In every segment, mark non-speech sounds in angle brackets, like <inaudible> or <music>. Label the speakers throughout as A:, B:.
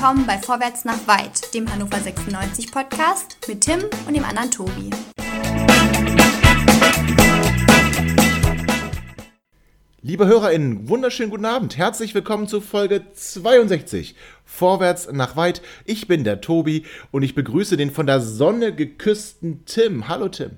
A: willkommen bei Vorwärts nach Weit, dem Hannover 96 Podcast mit Tim und dem anderen Tobi.
B: Liebe HörerInnen, wunderschönen guten Abend. Herzlich willkommen zu Folge 62. Vorwärts nach weit. Ich bin der Tobi und ich begrüße den von der Sonne geküssten Tim. Hallo Tim.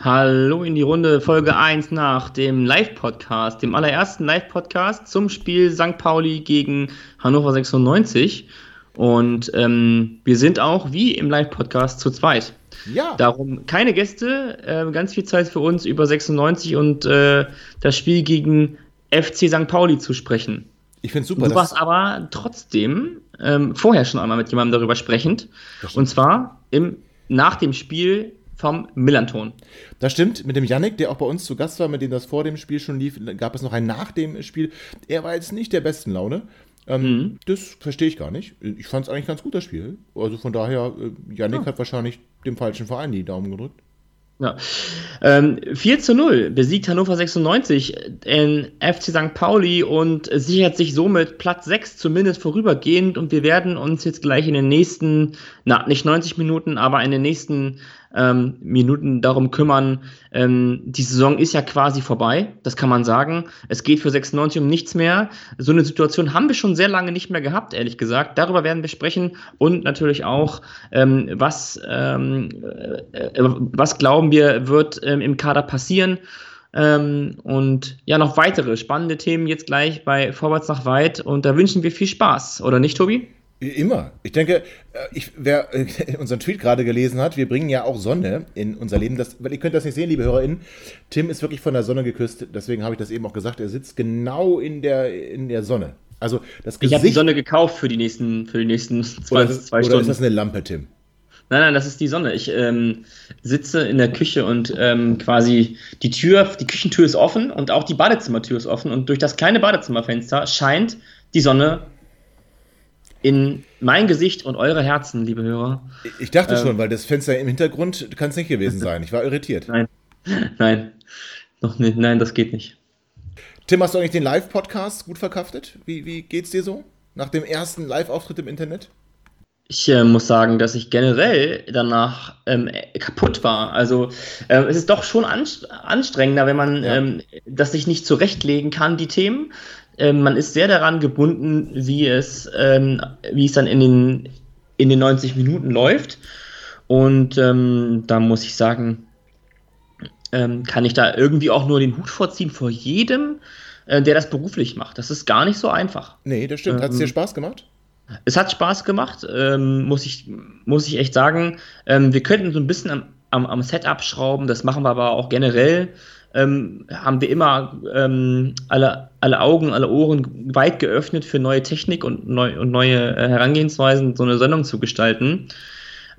C: Hallo in die Runde, Folge 1 nach dem Live-Podcast, dem allerersten Live-Podcast zum Spiel St. Pauli gegen Hannover 96. Und ähm, wir sind auch wie im Live-Podcast zu zweit. Ja. Darum keine Gäste, äh, ganz viel Zeit für uns über 96 und äh, das Spiel gegen FC St. Pauli zu sprechen.
B: Ich finde super.
C: Du warst aber trotzdem ähm, vorher schon einmal mit jemandem darüber sprechend. Und zwar im, nach dem Spiel vom Millanton.
B: Das stimmt, mit dem Yannick, der auch bei uns zu Gast war, mit dem das vor dem Spiel schon lief, gab es noch ein nach dem Spiel. Er war jetzt nicht der besten Laune. Ähm, mhm. Das verstehe ich gar nicht. Ich fand es eigentlich ganz gut, das Spiel. Also von daher, äh, Yannick ja. hat wahrscheinlich dem falschen Verein die Daumen gedrückt.
C: Ja. Ähm, 4 zu 0 besiegt Hannover 96 in FC St. Pauli und sichert sich somit Platz 6 zumindest vorübergehend und wir werden uns jetzt gleich in den nächsten, na, nicht 90 Minuten, aber in den nächsten ähm, Minuten darum kümmern. Ähm, die Saison ist ja quasi vorbei, das kann man sagen. Es geht für 96 um nichts mehr. So eine Situation haben wir schon sehr lange nicht mehr gehabt, ehrlich gesagt. Darüber werden wir sprechen und natürlich auch, ähm, was, ähm, äh, was glauben wir, wird ähm, im Kader passieren. Ähm, und ja, noch weitere spannende Themen jetzt gleich bei Vorwärts nach Weit. Und da wünschen wir viel Spaß, oder nicht, Tobi?
B: Immer. Ich denke, äh, ich, wer <laughs> unseren Tweet gerade gelesen hat, wir bringen ja auch Sonne in unser Leben. Das, weil ihr könnt das nicht sehen, liebe HörerInnen. Tim ist wirklich von der Sonne geküsst. Deswegen habe ich das eben auch gesagt. Er sitzt genau in der, in der Sonne. Also das
C: Gesicht. Ich habe die Sonne gekauft für die nächsten, für die nächsten <laughs>
B: zwei, oder zwei Stunden. Oder ist das eine Lampe, Tim?
C: Nein, nein, das ist die Sonne. Ich ähm, sitze in der Küche und ähm, quasi die Tür, die Küchentür ist offen und auch die Badezimmertür ist offen und durch das kleine Badezimmerfenster scheint die Sonne in mein Gesicht und eure Herzen, liebe Hörer.
B: Ich dachte ähm, schon, weil das Fenster im Hintergrund kann es nicht gewesen sein. Ich war irritiert.
C: Nein, <laughs> nein, noch nicht. Nein, das geht nicht.
B: Tim, hast du eigentlich den Live-Podcast gut verkraftet? Wie, wie geht's dir so? Nach dem ersten Live-Auftritt im Internet?
C: Ich äh, muss sagen, dass ich generell danach ähm, kaputt war. Also äh, es ist doch schon anstrengender, wenn man ja. ähm, das sich nicht zurechtlegen kann, die Themen. Ähm, man ist sehr daran gebunden, wie es, ähm, wie es dann in den, in den 90 Minuten läuft. Und ähm, da muss ich sagen, ähm, kann ich da irgendwie auch nur den Hut vorziehen vor jedem, äh, der das beruflich macht. Das ist gar nicht so einfach.
B: Nee, das stimmt. Hat es dir ähm, Spaß gemacht?
C: Es hat Spaß gemacht, muss, ich, muss ich echt sagen. wir könnten so ein bisschen am, am, am Setup schrauben, das machen wir aber auch generell ähm, haben wir immer ähm, alle, alle Augen, alle Ohren weit geöffnet für neue Technik und, neu, und neue äh, Herangehensweisen, so eine Sendung zu gestalten.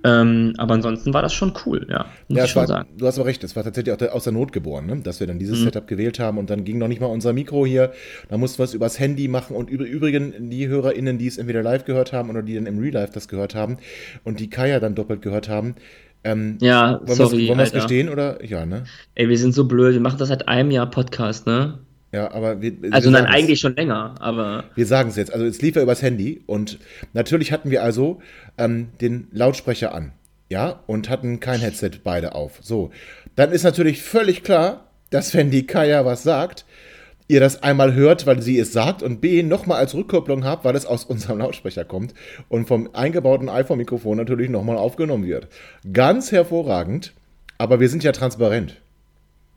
C: Ähm, aber ansonsten war das schon cool, ja.
B: Muss ja, ich schon war, sagen. Du hast aber recht, es war tatsächlich auch aus der Not geboren, ne? dass wir dann dieses mhm. Setup gewählt haben und dann ging noch nicht mal unser Mikro hier. Da mussten wir es übers Handy machen und über, übrigens die HörerInnen, die es entweder live gehört haben oder die dann im Real Life das gehört haben und die Kaya dann doppelt gehört haben,
C: ähm, ja,
B: wollen sorry. Wollen wir es gestehen oder? Ja, ne?
C: Ey, wir sind so blöd. Wir machen das seit einem Jahr Podcast, ne?
B: Ja, aber wir.
C: Also wir nein, eigentlich schon länger, aber.
B: Wir sagen es jetzt. Also es lief ja übers Handy und natürlich hatten wir also ähm, den Lautsprecher an. Ja, und hatten kein Headset beide auf. So. Dann ist natürlich völlig klar, dass wenn die Kaya was sagt, ihr das einmal hört, weil sie es sagt und B, nochmal als Rückkopplung habt, weil es aus unserem Lautsprecher kommt und vom eingebauten iPhone-Mikrofon natürlich nochmal aufgenommen wird. Ganz hervorragend, aber wir sind ja transparent.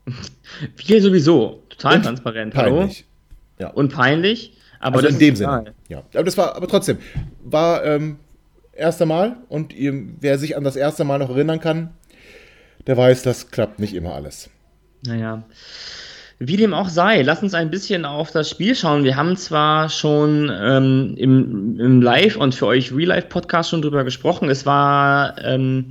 B: <laughs>
C: Wir sowieso, total und transparent.
B: Peinlich.
C: Ja. Und peinlich, aber
B: also in dem Sinne. Ja, aber das war, aber trotzdem, war ähm, erste Mal und ihr, wer sich an das erste Mal noch erinnern kann, der weiß, das klappt nicht immer alles.
C: Naja. Wie dem auch sei, lass uns ein bisschen auf das Spiel schauen. Wir haben zwar schon ähm, im, im Live- und für euch Real-Life-Podcast schon drüber gesprochen. Es war, ähm,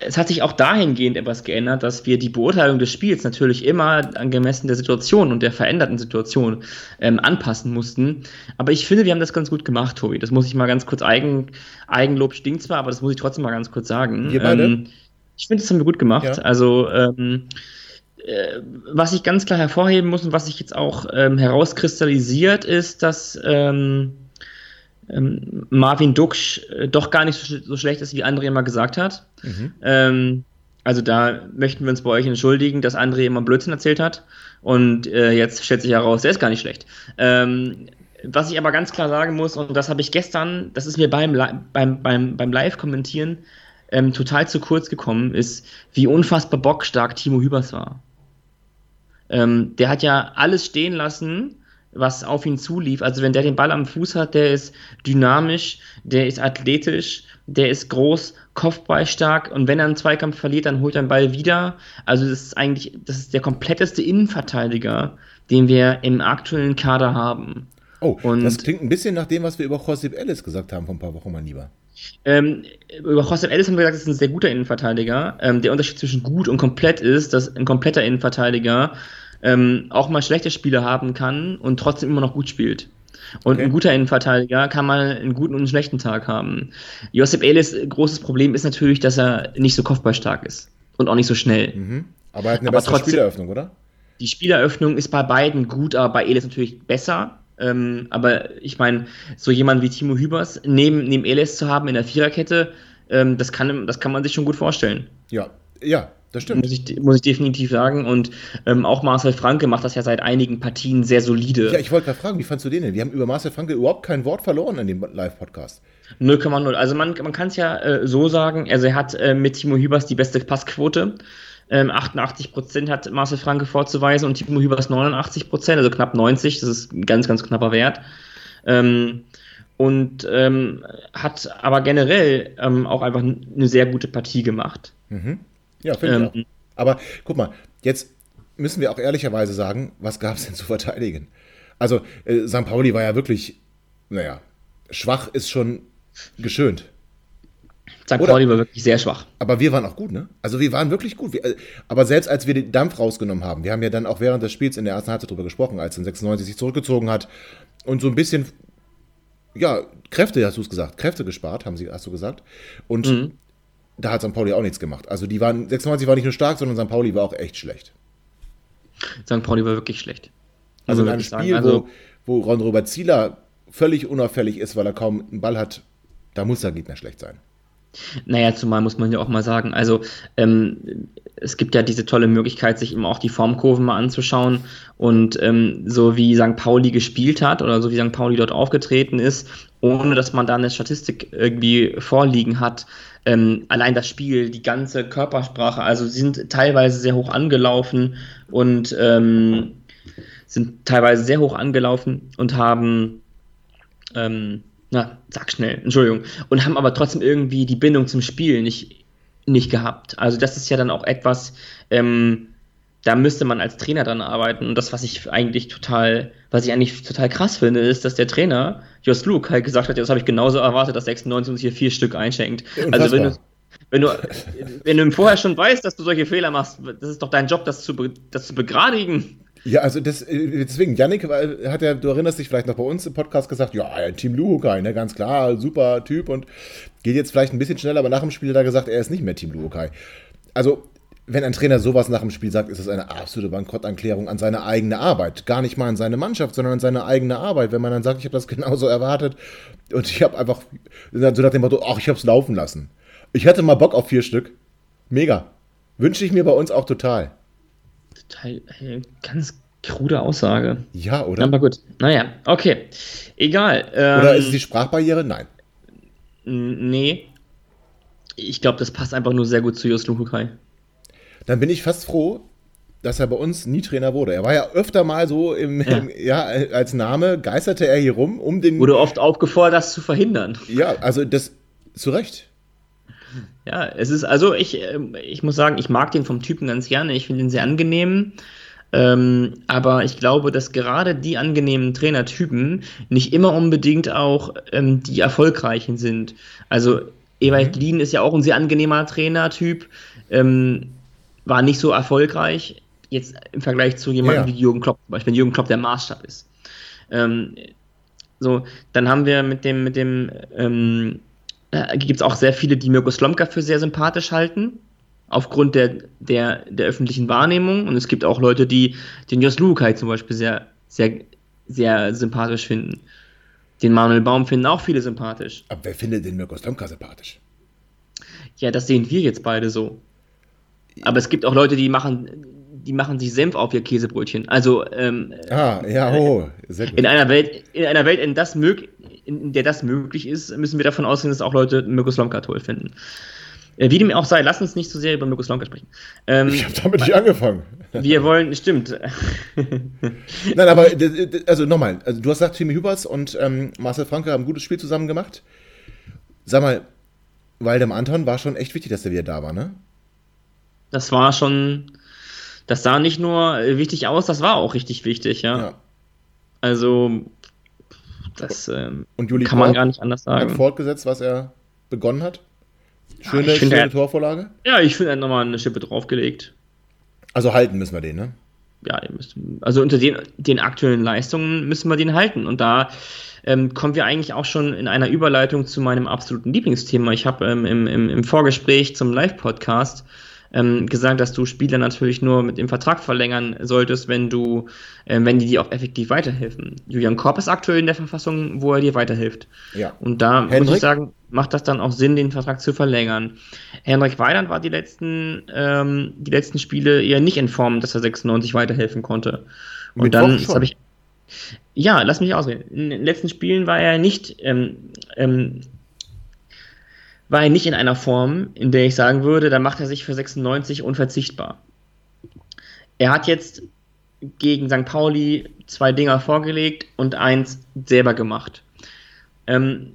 C: es hat sich auch dahingehend etwas geändert, dass wir die Beurteilung des Spiels natürlich immer angemessen der Situation und der veränderten Situation ähm, anpassen mussten. Aber ich finde, wir haben das ganz gut gemacht, Tobi. Das muss ich mal ganz kurz eigen, Eigenlob stinkt zwar, aber das muss ich trotzdem mal ganz kurz sagen.
B: Wir beide? Ähm,
C: ich finde, das haben wir gut gemacht. Ja. Also, ähm, äh, was ich ganz klar hervorheben muss und was sich jetzt auch ähm, herauskristallisiert, ist, dass ähm, ähm, Marvin Duksch äh, doch gar nicht so, so, schlecht ist, wie André immer gesagt hat. Mhm. Ähm, also da möchten wir uns bei euch entschuldigen, dass André immer Blödsinn erzählt hat. Und äh, jetzt stellt sich heraus, der ist gar nicht schlecht. Ähm, was ich aber ganz klar sagen muss, und das habe ich gestern, das ist mir beim, beim, beim, beim Live-Kommentieren ähm, total zu kurz gekommen, ist, wie unfassbar bockstark Timo Hübers war. Ähm, der hat ja alles stehen lassen, was auf ihn zulief. Also wenn der den Ball am Fuß hat, der ist dynamisch, der ist athletisch, der ist groß, kopfballstark und wenn er einen Zweikampf verliert, dann holt er den Ball wieder. Also das ist eigentlich, das ist der kompletteste Innenverteidiger, den wir im aktuellen Kader haben.
B: Oh, und das klingt ein bisschen nach dem, was wir über Josep Ellis gesagt haben vor ein paar Wochen, mein Lieber.
C: Ähm, über Josep Ellis haben wir gesagt, das ist ein sehr guter Innenverteidiger. Ähm, der Unterschied zwischen gut und komplett ist, dass ein kompletter Innenverteidiger ähm, auch mal schlechte Spiele haben kann und trotzdem immer noch gut spielt. Und okay. ein guter Innenverteidiger kann mal einen guten und einen schlechten Tag haben. Josep Ellis großes Problem ist natürlich, dass er nicht so kopfballstark ist und auch nicht so schnell.
B: Mhm. Aber er hat eine aber bessere trotzdem, Spieleröffnung, oder?
C: Die Spieleröffnung ist bei beiden gut, aber bei Elis natürlich besser. Ähm, aber ich meine, so jemand wie Timo Hübers neben, neben Elis zu haben in der Viererkette, ähm, das, kann, das kann man sich schon gut vorstellen.
B: Ja, ja, das stimmt.
C: Muss ich, muss ich definitiv sagen. Und ähm, auch Marcel Franke macht das ja seit einigen Partien sehr solide.
B: Ja, ich wollte gerade fragen, wie fandst du den denn? Wir haben über Marcel Franke überhaupt kein Wort verloren in dem Live-Podcast.
C: 0,0. Also man, man kann es ja äh, so sagen, also er hat äh, mit Timo Hübers die beste Passquote. Ähm, 88% hat Marcel Franke vorzuweisen und Timo Hübers 89% also knapp 90. Das ist ein ganz, ganz knapper Wert. Ähm, und ähm, hat aber generell ähm, auch einfach eine sehr gute Partie gemacht.
B: Mhm. Ja, finde ich ähm, auch. Aber guck mal, jetzt müssen wir auch ehrlicherweise sagen, was gab es denn <laughs> zu verteidigen? Also, äh, St. Pauli war ja wirklich, naja, schwach ist schon geschönt.
C: St. Pauli war wirklich sehr schwach.
B: Aber wir waren auch gut, ne? Also wir waren wirklich gut. Wir, äh, aber selbst als wir den Dampf rausgenommen haben, wir haben ja dann auch während des Spiels in der ersten Halbzeit darüber gesprochen, als dann 96 sich zurückgezogen hat und so ein bisschen, ja, Kräfte, hast du es gesagt, Kräfte gespart, haben sie, hast du gesagt. Und mhm da hat St. Pauli auch nichts gemacht. Also die waren, 96 war nicht nur stark, sondern St. Pauli war auch echt schlecht.
C: St. Pauli war wirklich schlecht.
B: Also in einem Spiel, also, wo, wo Ron-Robert Zieler völlig unauffällig ist, weil er kaum einen Ball hat, da muss der Gegner schlecht sein.
C: Naja, zumal muss man ja auch mal sagen, also ähm, es gibt ja diese tolle Möglichkeit, sich eben auch die Formkurven mal anzuschauen und ähm, so wie St. Pauli gespielt hat oder so wie St. Pauli dort aufgetreten ist, ohne dass man da eine Statistik irgendwie vorliegen hat, ähm, allein das Spiel, die ganze Körpersprache, also sie sind teilweise sehr hoch angelaufen und ähm, sind teilweise sehr hoch angelaufen und haben, ähm, na, sag schnell, Entschuldigung, und haben aber trotzdem irgendwie die Bindung zum Spiel nicht, nicht gehabt. Also das ist ja dann auch etwas, ähm, da müsste man als Trainer dran arbeiten. Und das, was ich eigentlich total, was ich eigentlich total krass finde, ist, dass der Trainer, Jos Luke, halt gesagt hat, ja, das habe ich genauso erwartet, dass 96 uns hier vier Stück einschenkt. Unfassbar. Also wenn du, wenn du, wenn du vorher schon weißt, dass du solche Fehler machst, das ist doch dein Job, das zu, das zu begradigen.
B: Ja, also das, äh, deswegen, Yannick hat ja, du erinnerst dich vielleicht noch bei uns im Podcast gesagt, ja, Team Luhukai, ne, ganz klar, super Typ und geht jetzt vielleicht ein bisschen schneller, aber nach dem Spiel hat er gesagt, er ist nicht mehr Team Luhukai. Also wenn ein Trainer sowas nach dem Spiel sagt, ist das eine absolute Bankrotterklärung an seine eigene Arbeit. Gar nicht mal an seine Mannschaft, sondern an seine eigene Arbeit. Wenn man dann sagt, ich habe das <laughs> genauso erwartet und ich habe einfach so nach dem Motto, ach, ich habe es laufen lassen. Ich hatte mal Bock auf vier Stück. Mega. Wünsche ich mir bei uns auch total.
C: Total, ganz krude Aussage.
B: Ja, oder?
C: Aber gut. Naja, okay. Egal.
B: Ähm, oder ist es die Sprachbarriere? Nein.
C: Nee. Ich glaube, das passt einfach nur sehr gut zu Jos Luhukai
B: dann bin ich fast froh, dass er bei uns nie Trainer wurde. Er war ja öfter mal so im, ja. im, ja als Name geisterte er hier rum, um den.
C: Wurde oft aufgefordert, das zu verhindern.
B: Ja, also das zu Recht.
C: Ja, es ist, also ich, ähm, ich muss sagen, ich mag den vom Typen ganz gerne. Ich finde ihn sehr angenehm. Ähm, aber ich glaube, dass gerade die angenehmen Trainertypen nicht immer unbedingt auch ähm, die erfolgreichen sind. Also Ewald mhm. Lien ist ja auch ein sehr angenehmer Trainertyp. Ähm, war nicht so erfolgreich, jetzt im Vergleich zu jemandem ja. wie Jürgen Klopp, zum Beispiel, wenn Jürgen Klopp der Maßstab ist. Ähm, so, dann haben wir mit dem, mit dem, ähm, äh, gibt es auch sehr viele, die Mirko Slomka für sehr sympathisch halten, aufgrund der, der, der öffentlichen Wahrnehmung. Und es gibt auch Leute, die den Jos Lukai zum Beispiel sehr, sehr, sehr sympathisch finden. Den Manuel Baum finden auch viele sympathisch.
B: Aber wer findet den Mirko Slomka sympathisch?
C: Ja, das sehen wir jetzt beide so. Aber es gibt auch Leute, die machen, die machen sich Senf auf ihr Käsebrötchen. Also ähm,
B: Ah, ja, oh, sehr gut.
C: in einer Welt, in einer Welt, in, das mög in, der das möglich ist, müssen wir davon ausgehen, dass auch Leute Mirko Slomka toll finden. Äh, wie dem auch sei, lass uns nicht so sehr über Mirko Slomka sprechen. Ähm,
B: Ich habe damit nicht angefangen.
C: wir wollen, stimmt. <laughs>
B: Nein, aber also nochmal, also du hast gesagt, Timmy Hübers und ähm, Marcel Franke haben ein gutes Spiel zusammen gemacht. Sag mal, Waldem Anton war schon echt wichtig, dass der wieder da war, ne?
C: Das war schon, das sah nicht nur wichtig aus, das war auch richtig wichtig, ja.
B: Ja.
C: Also, das ähm, kann man
B: Korb
C: gar nicht anders
B: hat
C: sagen.
B: fortgesetzt, was er begonnen hat. Schöne,
C: finde,
B: schöne
C: er-
B: Torvorlage.
C: Ja, ich finde, er hat nochmal eine Schippe draufgelegt.
B: Also halten müssen wir den, ne?
C: ja, ihr müsst, also unter den, den aktuellen Leistungen müssen wir den halten. Und da ähm, kommen wir eigentlich auch schon in einer Überleitung zu meinem absoluten Lieblingsthema. Ich habe ähm, im, im, im Vorgespräch zum Live-Podcast ähm, gesagt, dass du Spieler natürlich nur mit dem Vertrag verlängern solltest, wenn du, ähm, wenn die dir auch effektiv weiterhelfen. Julian Korb ist aktuell in der Verfassung, wo er dir weiterhilft.
B: Ja.
C: Und da muss
B: Hendrik?
C: ich sagen, macht das dann auch Sinn, den Vertrag zu verlängern. Henrik Weidand war die letzten, ähm, die letzten Spiele eher nicht in Form, dass er 96 weiterhelfen konnte. Und
B: Mittwoch
C: dann habe ich. Ja, lass mich ausreden. In den letzten Spielen war er nicht, ähm, ähm, war er nicht in einer Form, in der ich sagen würde, da macht er sich für 96 unverzichtbar. Er hat jetzt gegen St. Pauli zwei Dinger vorgelegt und eins selber gemacht. Ähm,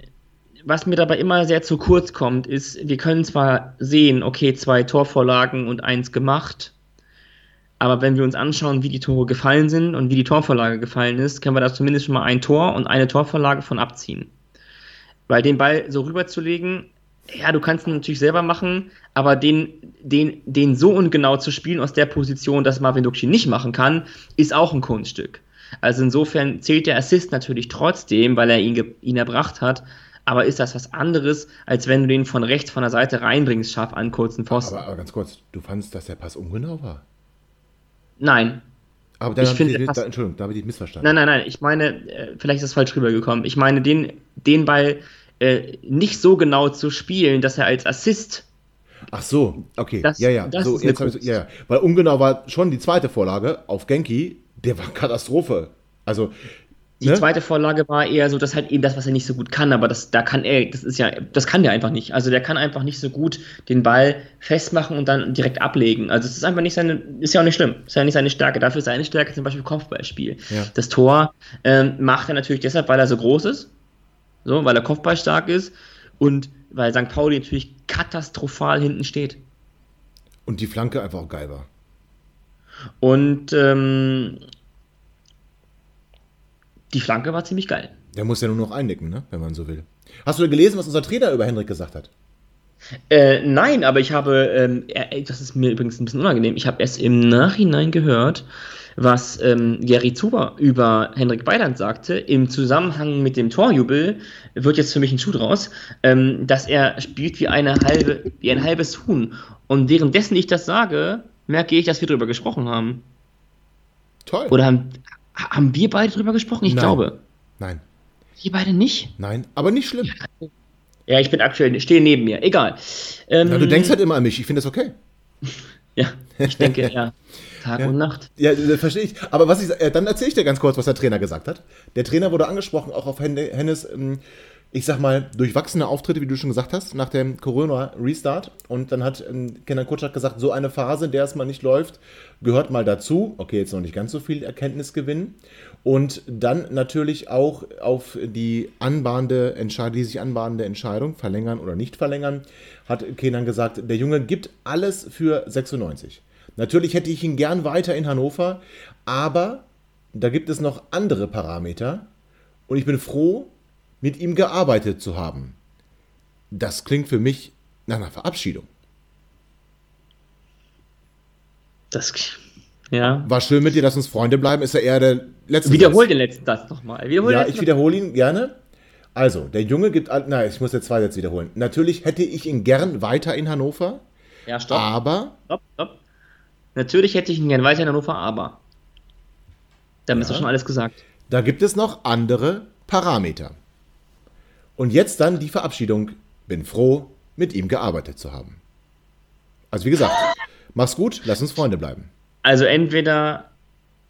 C: was mir dabei immer sehr zu kurz kommt, ist, wir können zwar sehen, okay, zwei Torvorlagen und eins gemacht, aber wenn wir uns anschauen, wie die Tore gefallen sind und wie die Torvorlage gefallen ist, können wir da zumindest schon mal ein Tor und eine Torvorlage von abziehen. Weil den Ball so rüberzulegen, ja, du kannst ihn natürlich selber machen, aber den, den, den so ungenau zu spielen aus der Position, dass Marvin Dukci nicht machen kann, ist auch ein Kunststück. Also insofern zählt der Assist natürlich trotzdem, weil er ihn, ihn erbracht hat, aber ist das was anderes, als wenn du den von rechts von der Seite reinbringst, scharf an kurzen Pfosten.
B: Aber, aber ganz kurz, du fandest, dass der Pass ungenau war?
C: Nein,
B: Aber dann
C: Ich finde, der
B: da, Entschuldigung, da habe ich dich missverstanden.
C: Nein, nein, nein, ich meine, äh, vielleicht ist das falsch rübergekommen. Ich meine, den, den Ball äh, nicht so genau zu spielen, dass er als Assist.
B: Ach so, okay.
C: Das-
B: ja, ja.
C: das
B: so, jetzt ich,
C: Kunst.
B: ja, ja. Weil ungenau war schon die zweite Vorlage auf Genki, der war <laughs> Katastrophe. Also,
C: Die
B: ne?
C: zweite Vorlage war eher so, dass halt eben das, was er nicht so gut kann, aber das, da kann er, das ist ja, das kann der einfach nicht. Also der kann einfach nicht so gut den Ball festmachen und dann direkt ablegen. Also es ist einfach nicht seine, ist ja auch nicht schlimm, ist ja nicht seine Stärke. Dafür ist seine Stärke zum Beispiel Kopfballspiel.
B: Ja.
C: Das Tor ähm, macht er natürlich deshalb, weil er so groß ist, so, weil er Kopfballstark ist und weil St. Pauli natürlich katastrophal hinten steht.
B: Und die Flanke einfach auch geil war.
C: Und ähm, die Flanke war ziemlich geil.
B: Der muss ja nur noch einnicken, ne? wenn man so will. Hast du gelesen, was unser Trainer über Henrik gesagt hat?
C: Äh, nein, aber ich habe, ähm, äh, das ist mir übrigens ein bisschen unangenehm, ich habe erst im Nachhinein gehört, was ähm, Gary Zuber über Henrik Weidand sagte, im Zusammenhang mit dem Torjubel, wird jetzt für mich ein Schuh draus, ähm, dass er spielt wie, eine halbe, wie ein halbes Huhn. Und währenddessen ich das sage, merke ich, dass wir darüber gesprochen haben.
B: Toll.
C: Oder haben, haben wir beide darüber gesprochen? Ich
B: Nein.
C: glaube.
B: Nein,
C: Wir beide nicht?
B: nein, aber nicht schlimm.
C: Ja, ich bin aktuell, stehe neben mir. Egal. Ähm,
B: Na, du denkst halt immer an mich, ich finde das okay. <laughs>
C: Ja, ich denke, ja. <laughs> Tag
B: Ja.
C: und Nacht.
B: Ja, das verstehe ich. Aber was ich, äh, dann erzähle ich dir ganz kurz, was der Trainer gesagt hat. Der Trainer wurde angesprochen, auch auf Hen- Hennes, ähm, ich sag mal, durchwachsene Auftritte, wie du schon gesagt hast, nach dem Corona-Restart. Und dann hat ähm, Kenan Kutschak gesagt, so eine Phase, in der es mal nicht läuft, gehört mal dazu. Okay, jetzt noch nicht ganz so viel Erkenntnis gewinnen. Und dann natürlich auch auf die anbahnende Entscheidung, die sich anbahnende Entscheidung, verlängern oder nicht verlängern, hat Kenan gesagt, der Junge gibt alles für 96. Natürlich hätte ich ihn gern weiter in Hannover, aber da gibt es noch andere Parameter und ich bin froh, mit ihm gearbeitet zu haben. Das klingt für mich nach einer Verabschiedung.
C: Das, ja.
B: War schön mit dir, lass uns Freunde bleiben, ist ja eher der letzte
C: Wiederhol
B: Satz.
C: den letzten Satz nochmal.
B: Ja, ich wiederhole ihn gerne. Also, der Junge gibt, nein, ich muss jetzt zwei Sätze wiederholen. Natürlich hätte ich ihn gern weiter in Hannover,
C: Ja, stopp.
B: aber
C: Stopp, stopp. Natürlich hätte ich ihn gern weiter in Hannover, aber. Damit ist
B: Ja.
C: doch schon alles gesagt.
B: da gibt es noch andere Parameter. Und jetzt dann die Verabschiedung. Bin froh, mit ihm gearbeitet zu haben. Also wie gesagt, mach's gut, lass uns Freunde bleiben.
C: Also entweder,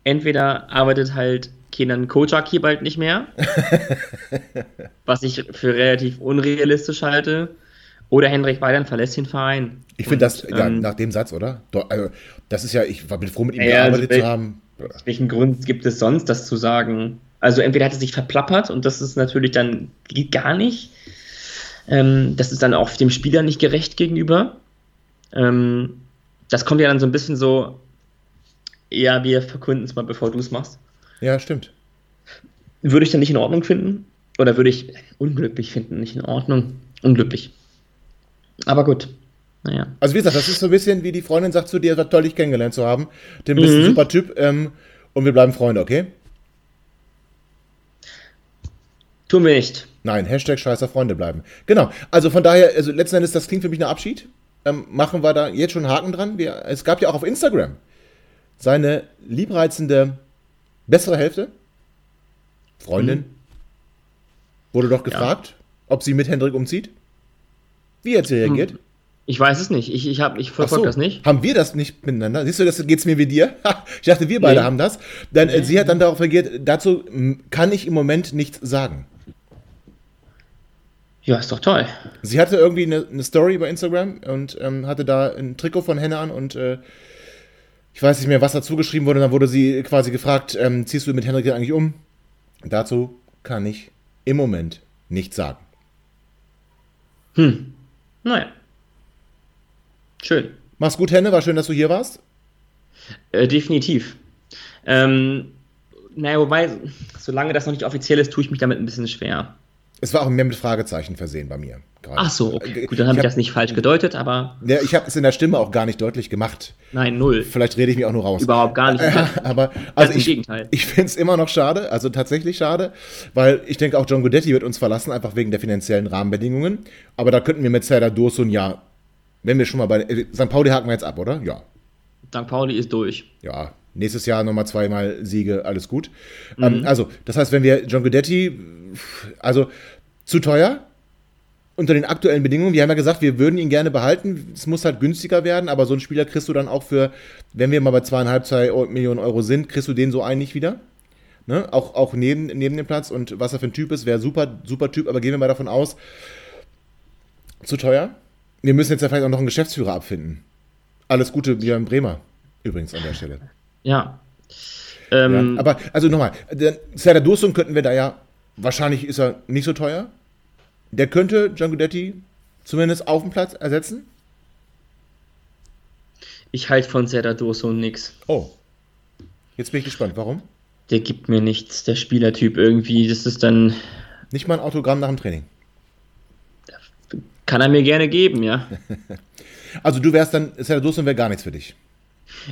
C: entweder arbeitet halt Kenan Kocak hier bald nicht mehr, <laughs> was ich für relativ unrealistisch halte, oder Hendrik Weidern verlässt den Verein.
B: Ich finde das, ja, ähm, nach dem Satz, oder? Also, das ist ja, ich bin froh, mit ihm
C: ja, also
B: gearbeitet also, zu haben.
C: Welchen Grund gibt es sonst, das zu sagen? Also entweder hat er sich verplappert und das ist natürlich dann, geht gar nicht. Ähm, das ist dann auch dem Spieler nicht gerecht gegenüber. Ähm, das kommt ja dann so ein bisschen so, ja, wir verkünden es mal, bevor du es machst.
B: Ja, stimmt.
C: Würde ich dann nicht in Ordnung finden? Oder würde ich unglücklich finden? Nicht in Ordnung. Unglücklich. Aber gut. Naja.
B: Also wie gesagt, das ist so ein bisschen wie die Freundin sagt zu dir, war toll, dich kennengelernt zu haben. Du bist mhm. ein super Typ ähm, und wir bleiben Freunde, okay?
C: Tun wir nicht.
B: Nein, Hashtag scheißer Freunde bleiben. Genau. Also von daher, also letzten Endes, das klingt für mich ein Abschied. Ähm, machen wir da jetzt schon einen Haken dran. Wir, es gab ja auch auf Instagram seine liebreizende bessere Hälfte, Freundin, mhm. wurde doch gefragt, ja. ob sie mit Hendrik umzieht. Wie hat sie reagiert? Hm.
C: Ich weiß es nicht. Ich, ich, ich verfolge so. das nicht.
B: Haben wir das nicht miteinander? Siehst du, das geht es mir wie dir? <laughs> ich dachte, wir beide nee. haben das. Dann, äh, sie hat dann darauf reagiert, dazu kann ich im Moment nichts sagen.
C: Ja, ist doch toll.
B: Sie hatte irgendwie eine, eine Story bei Instagram und ähm, hatte da ein Trikot von Henne an und äh, ich weiß nicht mehr, was dazu geschrieben wurde. Dann wurde sie quasi gefragt, ähm, ziehst du mit Henrik eigentlich um? Dazu kann ich im Moment nichts sagen.
C: Hm. Naja. Schön.
B: Mach's gut, Henne. War schön, dass du hier warst.
C: Äh, definitiv. Ähm, naja, wobei, solange das noch nicht offiziell ist, tue ich mich damit ein bisschen schwer.
B: Es war auch mehr mit Fragezeichen versehen bei mir.
C: Grade. Ach so, okay. Äh, Gut, dann habe ich, hab, das nicht falsch gedeutet, aber.
B: Ja, ich habe es in der Stimme auch gar nicht deutlich gemacht.
C: Nein, null.
B: Vielleicht rede ich mich auch nur raus.
C: Überhaupt gar nicht. <laughs>
B: aber also ich, Gegenteil. ich finde es immer noch schade, also tatsächlich schade, weil ich denke auch John Guidetti wird uns verlassen, einfach wegen der finanziellen Rahmenbedingungen. Aber da könnten wir mit Serdar Dursun ja, wenn wir schon mal bei äh, St. Pauli haken wir jetzt ab, oder? Ja.
C: St. Pauli ist durch.
B: Ja, nächstes Jahr nochmal zweimal Siege, alles gut. Mhm. Ähm, also, das heißt, wenn wir John Guidetti, also zu teuer unter den aktuellen Bedingungen. Wir haben ja gesagt, wir würden ihn gerne behalten. Es muss halt günstiger werden, aber so einen Spieler kriegst du dann auch für, wenn wir mal bei zweieinhalb, zwei Millionen Euro sind, kriegst du den so einen nicht wieder. Ne? Auch, auch neben, neben dem Platz und was er für ein Typ ist, wäre super, super Typ, aber gehen wir mal davon aus, zu teuer. Wir müssen jetzt ja vielleicht auch noch einen Geschäftsführer abfinden. Alles Gute, Björn Bremer, übrigens an der Stelle.
C: Ja.
B: Ähm, ja aber, also nochmal, Serdar Dursun könnten wir da ja, wahrscheinlich ist er nicht so teuer, der könnte Gian Guidetti zumindest auf dem Platz ersetzen?
C: Ich halte von Serdar Dursun nix.
B: Oh. Jetzt bin ich gespannt. Warum?
C: Der gibt mir nichts, der Spielertyp irgendwie. Das ist dann.
B: Nicht mal ein Autogramm nach dem Training.
C: Kann er mir gerne geben, ja. <laughs>
B: also du wärst dann, Serdar Dursun wäre gar nichts für dich.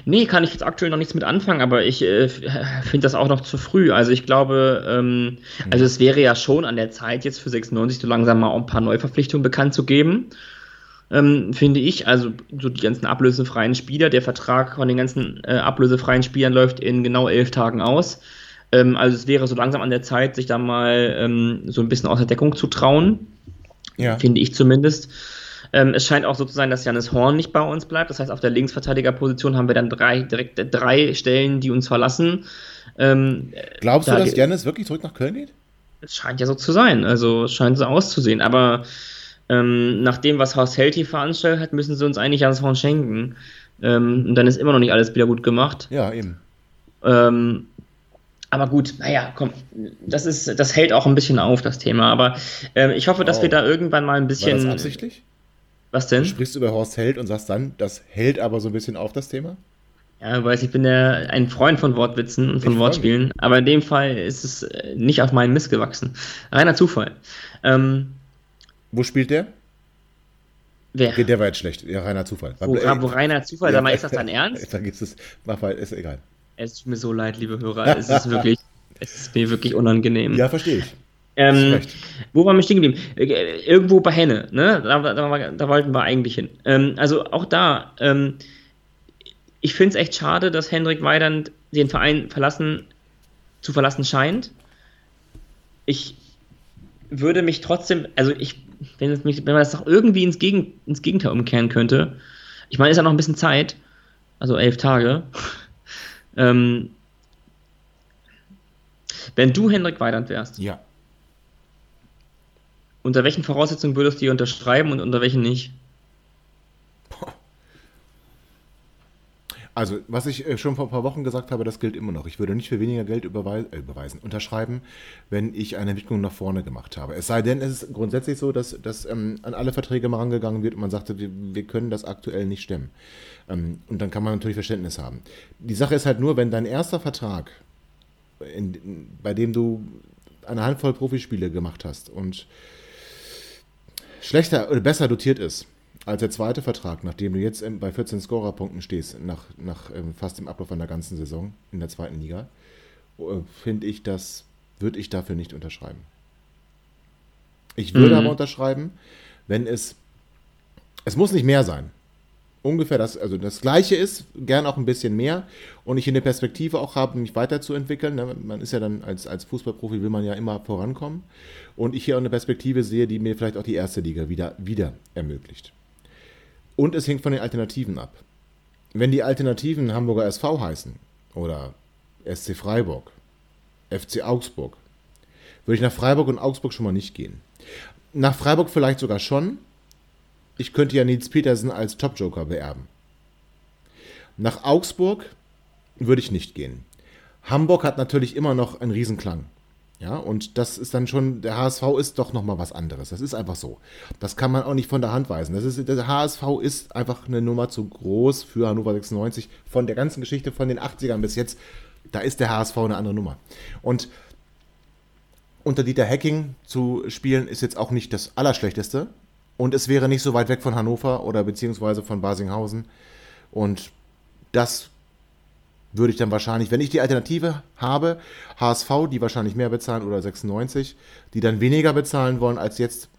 C: Nee, kann ich jetzt aktuell noch nichts mit anfangen, aber ich äh, finde das auch noch zu früh. Also ich glaube, ähm, mhm. also es wäre ja schon an der Zeit, jetzt für 96 so langsam mal ein paar Neuverpflichtungen bekannt zu geben. Ähm, finde ich, also so die ganzen ablösefreien Spieler, der Vertrag von den ganzen äh, ablösefreien Spielern läuft in genau elf Tagen aus. Ähm, also es wäre so langsam an der Zeit, sich da mal ähm, so ein bisschen aus der Deckung zu trauen. Ja. Finde ich zumindest. Ähm, es scheint auch so zu sein, dass Janis Horn nicht bei uns bleibt. Das heißt, auf der Linksverteidigerposition haben wir dann drei, direkt drei Stellen, die uns verlassen.
B: Ähm, Glaubst da du, dass Janis wirklich zurück nach Köln geht?
C: Es scheint ja so zu sein. Also es scheint so auszusehen. Aber ähm, nach dem, was Horst Helti veranstaltet hat, müssen sie uns eigentlich Janis Horn schenken. Ähm, und dann ist immer noch nicht alles wieder gut gemacht.
B: Ja, eben.
C: Ähm, aber gut, naja, komm, das ist, das hält auch ein bisschen auf, das Thema. Aber äh, ich hoffe, dass oh. wir da irgendwann mal ein bisschen. War das
B: absichtlich?
C: Was denn?
B: Du sprichst über Horst Held und sagst dann, das hält aber so ein bisschen auf das Thema?
C: Ja, weiß ich bin ja ein Freund von Wortwitzen und von ich Wortspielen, aber in dem Fall ist es äh, nicht auf meinen Mist gewachsen. Reiner Zufall. Ähm,
B: Wo spielt der?
C: Wer?
B: Der war jetzt schlecht. Ja, reiner Zufall.
C: Wo, wo reiner Zufall, ja, sag mal, ist das dein <laughs> Ernst?
B: Vergiss es. Mach mal, ist egal.
C: Es tut mir so leid, liebe Hörer. Es ist wirklich, es ist mir wirklich unangenehm.
B: Ja, verstehe ich.
C: Ähm, wo waren wir stehen geblieben? Äh, irgendwo bei Henne, ne? Da, da, da wollten wir eigentlich hin. Ähm, also auch da, ähm, ich finde es echt schade, dass Hendrik Weidand den Verein verlassen, zu verlassen scheint. Ich würde mich trotzdem, also ich, wenn, mich, wenn man das doch irgendwie ins, Gegen, ins Gegenteil umkehren könnte, ich meine, ist ja noch ein bisschen Zeit, also elf Tage. Ähm, wenn du Henrik Weidand wärst,
B: Ja.
C: unter welchen Voraussetzungen würdest du dir unterschreiben und unter welchen nicht?
B: Also, was ich äh, schon vor ein paar Wochen gesagt habe, das gilt immer noch. Ich würde nicht für weniger Geld überwei äh, überweisen, unterschreiben, wenn ich eine Entwicklung nach vorne gemacht habe. Es sei denn, es ist grundsätzlich so, dass, dass ähm, an alle Verträge mal rangegangen wird und man sagte, wir, wir können das aktuell nicht stemmen. Ähm, und dann kann man natürlich Verständnis haben. Die Sache ist halt nur, wenn dein erster Vertrag, in, in, bei dem du eine Handvoll Profispiele gemacht hast und schlechter oder besser dotiert ist, als der zweite Vertrag, nachdem du jetzt bei 14 Scorerpunkten stehst, nach, nach ähm, fast dem Ablauf einer ganzen Saison in der zweiten Liga, äh, finde ich, das würde ich dafür nicht unterschreiben. Ich würde
C: Mhm.
B: aber unterschreiben, wenn es, es muss nicht mehr sein. Ungefähr das, also das Gleiche ist, gern auch ein bisschen mehr und ich in der Perspektive auch habe, mich weiterzuentwickeln. ne? Man ist ja dann als, als Fußballprofi, will man ja immer vorankommen und ich hier auch eine Perspektive sehe, die mir vielleicht auch die erste Liga wieder, wieder ermöglicht. Und es hängt von den Alternativen ab. Wenn die Alternativen Hamburger SV heißen oder SC Freiburg, FC Augsburg, würde ich nach Freiburg und Augsburg schon mal nicht gehen. Nach Freiburg vielleicht sogar schon. Ich könnte ja Nils Petersen als Top-Joker beerben. Nach Augsburg würde ich nicht gehen. Hamburg hat natürlich immer noch einen Riesenklang. Ja, und das ist dann schon, der HSV ist doch nochmal was anderes. Das ist einfach so. Das kann man auch nicht von der Hand weisen. Das ist, der HSV ist einfach eine Nummer zu groß für Hannover 96. Von der ganzen Geschichte von den 80ern bis jetzt, da ist der HSV eine andere Nummer. Und unter Dieter Hacking zu spielen, ist jetzt auch nicht das Allerschlechteste. Und es wäre nicht so weit weg von Hannover oder beziehungsweise von Basinghausen. Und das würde ich dann wahrscheinlich, wenn ich die Alternative habe, HSV, die wahrscheinlich mehr bezahlen oder 96, die dann weniger bezahlen wollen als jetzt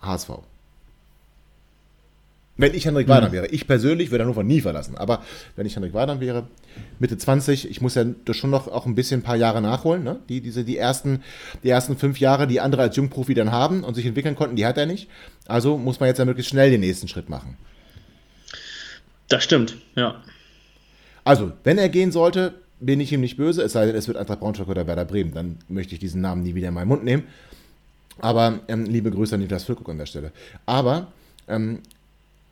B: HSV. Wenn ich Henrik Weidern wäre. Ich persönlich würde Hannover nie verlassen. Aber wenn ich Henrik Weidern wäre, Mitte 20, ich muss ja das schon noch auch ein bisschen ein paar Jahre nachholen. Ne? Die, diese, die, ersten, die ersten fünf Jahre, die andere als Jungprofi dann haben und sich entwickeln konnten, die hat er nicht. Also muss man jetzt ja möglichst schnell den nächsten Schritt machen.
C: Das stimmt, ja.
B: Also, wenn er gehen sollte, bin ich ihm nicht böse, es sei denn, es wird Eintracht Braunschweig oder Werder Bremen. Dann möchte ich diesen Namen nie wieder in meinen Mund nehmen. Aber ähm, liebe Grüße an Niklas Füllkrug an der Stelle. Aber ähm,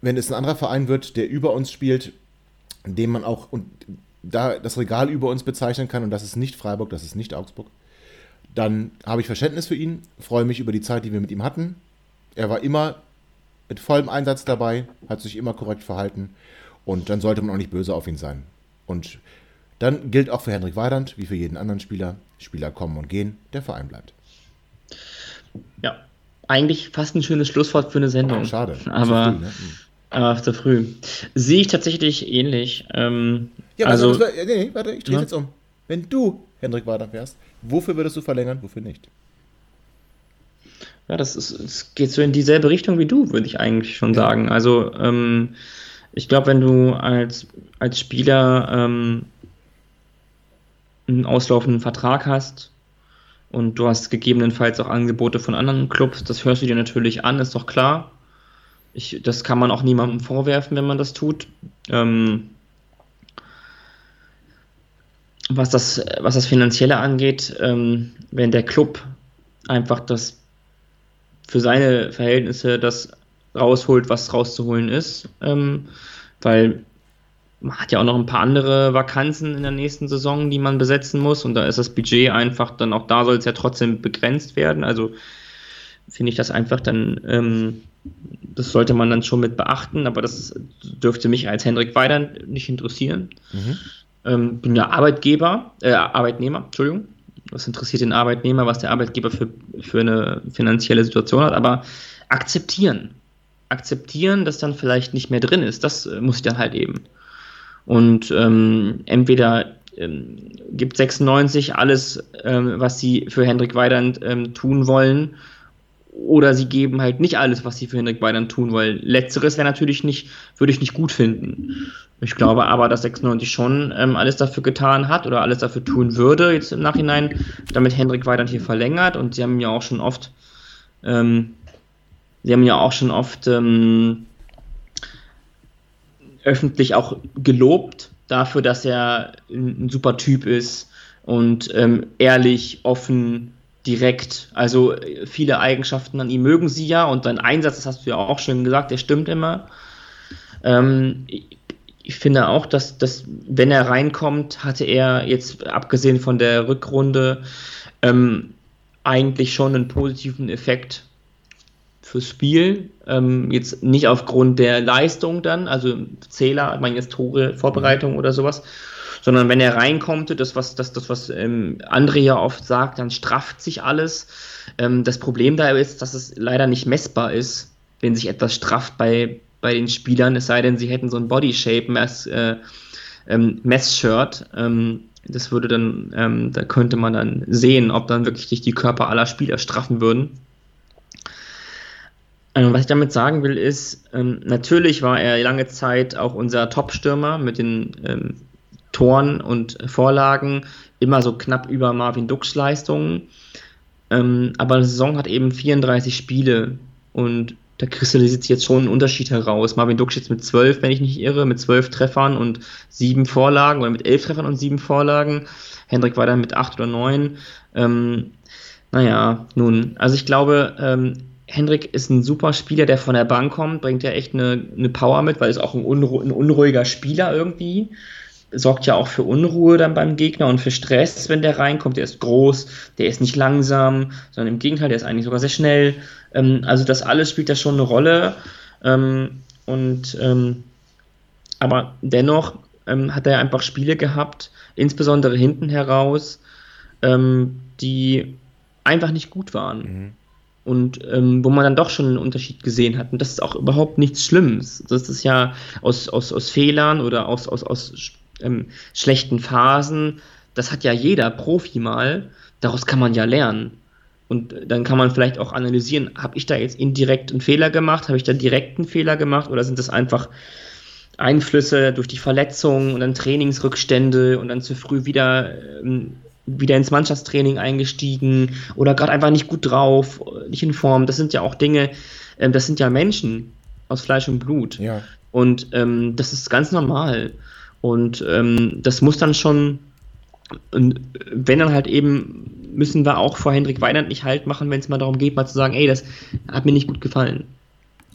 B: wenn es ein anderer Verein wird, der über uns spielt, den man auch und da das Regal über uns bezeichnen kann, und das ist nicht Freiburg, das ist nicht Augsburg, dann habe ich Verständnis für ihn, freue mich über die Zeit, die wir mit ihm hatten. Er war immer mit vollem Einsatz dabei, hat sich immer korrekt verhalten und dann sollte man auch nicht böse auf ihn sein. Und dann gilt auch für Henrik Weidand, wie für jeden anderen Spieler, Spieler kommen und gehen, der Verein bleibt.
C: Ja. Eigentlich fast ein schönes Schlusswort für eine Sendung.
B: Schade. <laughs>
C: Aber,
B: Zu früh, ne? Hm.
C: aber zu früh. Sehe ich tatsächlich ähnlich. Ähm,
B: Ja,
C: also,
B: also, nee, nee, warte, ich drehe
C: Ja.
B: jetzt um. Wenn du Henrik Weidand wärst, wofür würdest du verlängern, wofür nicht?
C: Ja, das ist, es geht so in dieselbe Richtung wie du, würde ich eigentlich schon sagen. Also, ähm, ich glaube, wenn du als, als Spieler ähm, einen auslaufenden Vertrag hast und du hast gegebenenfalls auch Angebote von anderen Clubs, das hörst du dir natürlich an, ist doch klar. Ich, das kann man auch niemandem vorwerfen, wenn man das tut. Ähm, was, das, was das Finanzielle angeht, ähm, wenn der Club einfach das für seine Verhältnisse das rausholt, was rauszuholen ist. Ähm, weil man hat ja auch noch ein paar andere Vakanzen in der nächsten Saison, die man besetzen muss. Und da ist das Budget einfach dann auch da soll es ja trotzdem begrenzt werden. Also finde ich das einfach dann, ähm, das sollte man dann schon mit beachten, aber das dürfte mich als Hendrik Weidern nicht interessieren. Ähm, bin ja Arbeitgeber, äh, Arbeitnehmer, Entschuldigung. Das interessiert den Arbeitnehmer, was der Arbeitgeber für, für eine finanzielle Situation hat, aber akzeptieren. Akzeptieren, dass dann vielleicht nicht mehr drin ist, das äh, muss ich dann halt eben. Und ähm, entweder ähm, gibt 96 alles, ähm, was sie für Hendrik Weidand ähm, tun wollen, oder sie geben halt nicht alles, was sie für Hendrik Weidand tun, weil letzteres wäre natürlich nicht, würde ich nicht gut finden. Ich glaube aber, dass 96 schon ähm, alles dafür getan hat oder alles dafür tun würde, jetzt im Nachhinein, damit Hendrik Weidand hier verlängert und sie haben ja auch schon oft, ähm, sie haben ja auch schon oft ähm, öffentlich auch gelobt dafür, dass er ein, ein super Typ ist und ähm, ehrlich, offen, direkt. Also viele Eigenschaften an ihm mögen sie ja und sein Einsatz, das hast du ja auch schon gesagt, der stimmt immer. Ähm, ich finde auch, dass, dass wenn er reinkommt, hatte er jetzt abgesehen von der Rückrunde ähm, eigentlich schon einen positiven Effekt fürs Spiel. Ähm, jetzt nicht aufgrund der Leistung dann, also Zähler, ich meine jetzt Tore, Vorbereitung oder sowas, sondern wenn er reinkommt, das was, das, das, was ähm, André ja oft sagt, dann strafft sich alles. Ähm, das Problem da ist, dass es leider nicht messbar ist, wenn sich etwas strafft bei, bei den Spielern, es sei denn, sie hätten so ein Bodyshape Mess, äh, ähm. Ähm, das würde dann, ähm, da könnte man dann sehen, ob dann wirklich die Körper aller Spieler straffen würden. Ähm, was ich damit sagen will, ist, ähm, natürlich war er lange Zeit auch unser Top-Stürmer mit den ähm, Toren und Vorlagen immer so knapp über Marvin Dux Leistungen. Ähm, aber eine Saison hat eben 34 Spiele und da kristallisiert sich jetzt schon ein Unterschied heraus. Marvin Dux jetzt mit 12, wenn ich nicht irre, mit 12 Treffern und 7 Vorlagen oder mit 11 Treffern und 7 Vorlagen. Hendrik war dann mit 8 oder 9. Ähm, naja, nun, also ich glaube, ähm, Hendrik ist ein super Spieler, der von der Bank kommt, bringt ja echt eine, eine Power mit, weil er ist auch ein, unru ein unruhiger Spieler irgendwie sorgt ja auch für Unruhe dann beim Gegner und für Stress, wenn der reinkommt. Der ist groß, der ist nicht langsam, sondern im Gegenteil, der ist eigentlich sogar sehr schnell. Ähm, also das alles spielt da schon eine Rolle. Ähm, und ähm, aber dennoch ähm, hat er einfach Spiele gehabt, insbesondere hinten heraus, ähm, die einfach nicht gut waren. Mhm. Und ähm, wo man dann doch schon einen Unterschied gesehen hat. Und das ist auch überhaupt nichts Schlimmes. Das ist ja aus, aus, aus Fehlern oder aus, aus, aus ähm, schlechten Phasen, das hat ja jeder Profi mal, daraus kann man ja lernen. Und dann kann man vielleicht auch analysieren, habe ich da jetzt indirekt einen Fehler gemacht, habe ich da direkt einen Fehler gemacht oder sind das einfach Einflüsse durch die Verletzungen und dann Trainingsrückstände und dann zu früh wieder, ähm, wieder ins Mannschaftstraining eingestiegen oder gerade einfach nicht gut drauf, nicht in Form. Das sind ja auch Dinge, ähm, das sind ja Menschen aus Fleisch und Blut. Ja. Und ähm, das ist ganz normal. Und ähm, das muss dann schon, wenn dann halt eben, müssen wir auch vor Hendrik Weinand nicht halt machen, wenn es mal darum geht, mal zu sagen, ey, das hat mir nicht gut gefallen.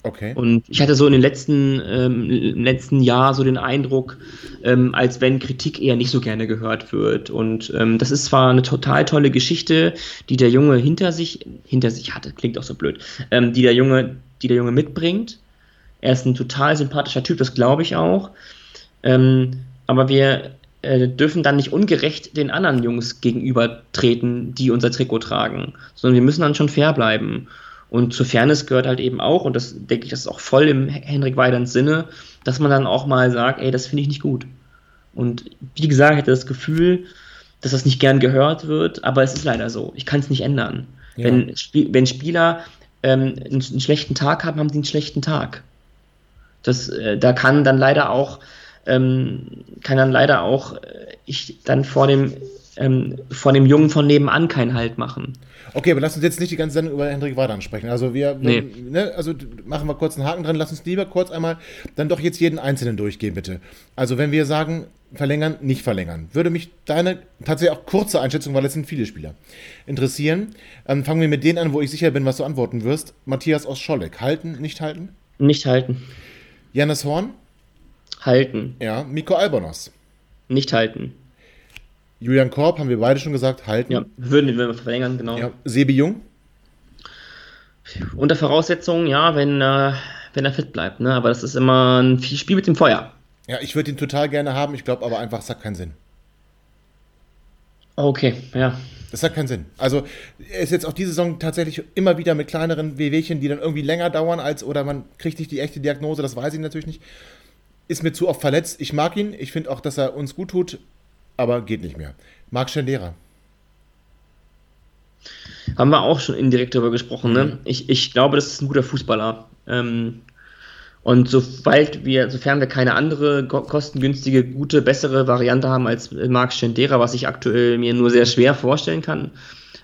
C: Okay. Und ich hatte so in den letzten, ähm, letzten Jahr so den Eindruck, ähm, als wenn Kritik eher nicht so gerne gehört wird. Und ähm, das ist zwar eine total tolle Geschichte, die der Junge hinter sich, hinter sich hatte, klingt auch so blöd, ähm, die der Junge, die der Junge mitbringt. Er ist ein total sympathischer Typ, das glaube ich auch. Ähm, aber wir äh, dürfen dann nicht ungerecht den anderen Jungs gegenübertreten, die unser Trikot tragen, sondern wir müssen dann schon fair bleiben. Und zur Fairness gehört halt eben auch, und das denke ich, das ist auch voll im Henrik Weiderns Sinne, dass man dann auch mal sagt, ey, das finde ich nicht gut. Und wie gesagt, ich hatte das Gefühl, dass das nicht gern gehört wird, aber es ist leider so. Ich kann es nicht ändern. Ja. Wenn, wenn Spieler ähm, einen, einen, schlechten Tag haben, haben sie einen schlechten Tag. Das, äh, da kann dann leider auch ähm, kann dann leider auch äh, ich dann vor dem ähm, vor dem Jungen von nebenan keinen Halt machen.
B: Okay, aber lass uns jetzt nicht die ganze Sendung über Hendrik Wadern sprechen. Also wir, nee. ne, also machen wir kurz einen Haken dran. Lass uns lieber kurz einmal dann doch jetzt jeden Einzelnen durchgehen, bitte. Also wenn wir sagen, verlängern, nicht verlängern, würde mich deine tatsächlich auch kurze Einschätzung, weil es sind viele Spieler, interessieren. Ähm, fangen wir mit denen an, wo ich sicher bin, was du antworten wirst. Matthias aus Scholleck. Halten, nicht halten?
C: Nicht halten.
B: Janis Horn?
C: Halten.
B: Ja, Miko Albonos.
C: Nicht halten.
B: Julian Korb, haben wir beide schon gesagt, halten.
C: Ja, würden wir verlängern, genau. Ja.
B: Sebi Jung?
C: Unter Voraussetzungen, ja, wenn, äh, wenn er fit bleibt. Ne? Aber das ist immer ein Spiel mit dem Feuer.
B: Ja, ich würde ihn total gerne haben. Ich glaube aber einfach, es hat keinen Sinn.
C: Okay, ja.
B: Das hat keinen Sinn. Also er ist jetzt auch diese Saison tatsächlich immer wieder mit kleineren Wehwehchen, die dann irgendwie länger dauern als oder man kriegt nicht die echte Diagnose, das weiß ich natürlich nicht ist mir zu oft verletzt. Ich mag ihn, ich finde auch, dass er uns gut tut, aber geht nicht mehr. Marc Schendera.
C: Haben wir auch schon indirekt darüber gesprochen. Ne? Ich, ich glaube, das ist ein guter Fußballer. Ähm, und sobald wir, sofern wir keine andere kostengünstige, gute, bessere Variante haben als Marc Schendera, was ich aktuell mir nur sehr schwer vorstellen kann,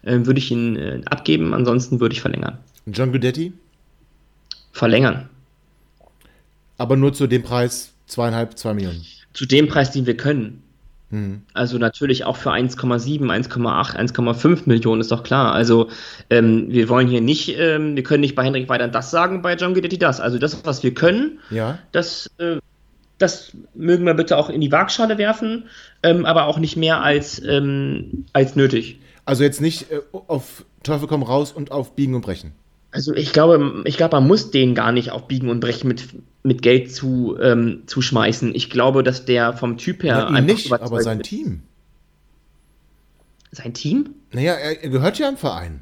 C: äh, würde ich ihn äh, abgeben. Ansonsten würde ich verlängern.
B: John Guidetti?
C: Verlängern.
B: Aber nur zu dem Preis zweieinhalb, zwei Millionen.
C: Zu dem Preis, den wir können. Mhm. Also natürlich auch für 1,7, 1,8, 1,5 Millionen ist doch klar. Also ähm, wir wollen hier nicht, ähm, wir können nicht bei Hendrik weiter das sagen, bei John Guidetti das. Also das, was wir können,
B: ja.
C: das, äh, das mögen wir bitte auch in die Waagschale werfen, ähm, aber auch nicht mehr als, ähm, als nötig.
B: Also jetzt nicht äh, auf Teufel komm raus und auf Biegen und Brechen.
C: Also ich glaube, ich glaube, man muss den gar nicht auf Biegen und Brechen mit, mit Geld zu, ähm, zu schmeißen. Ich glaube, dass der vom Typ her
B: ja, nicht, aber sein ist. Team.
C: Sein Team?
B: Naja, er gehört ja im Verein.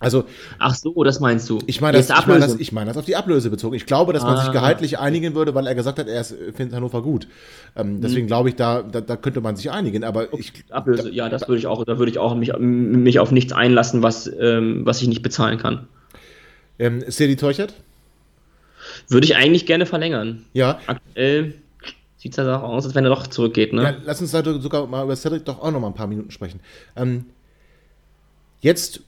B: Also,
C: Ach so, das meinst du.
B: Ich meine das, ich mein das, ich mein das auf die Ablöse bezogen. Ich glaube, dass man ah. sich gehaltlich einigen würde, weil er gesagt hat, er findet Hannover gut. Ähm, deswegen mhm. glaube ich, da, da, da, könnte man sich einigen. Aber ich,
C: Ablöse, da, ja, das würde ich auch, da würde ich auch mich, mich auf nichts einlassen, was, ähm, was ich nicht bezahlen kann.
B: Ähm, Sedi Teuchert?
C: Würde ich eigentlich gerne verlängern.
B: Ja.
C: Aktuell sieht es ja auch aus, als wenn er doch zurückgeht, ne? Ja,
B: lass uns da sogar mal über Cedric doch auch noch mal ein paar Minuten sprechen. Ähm, jetzt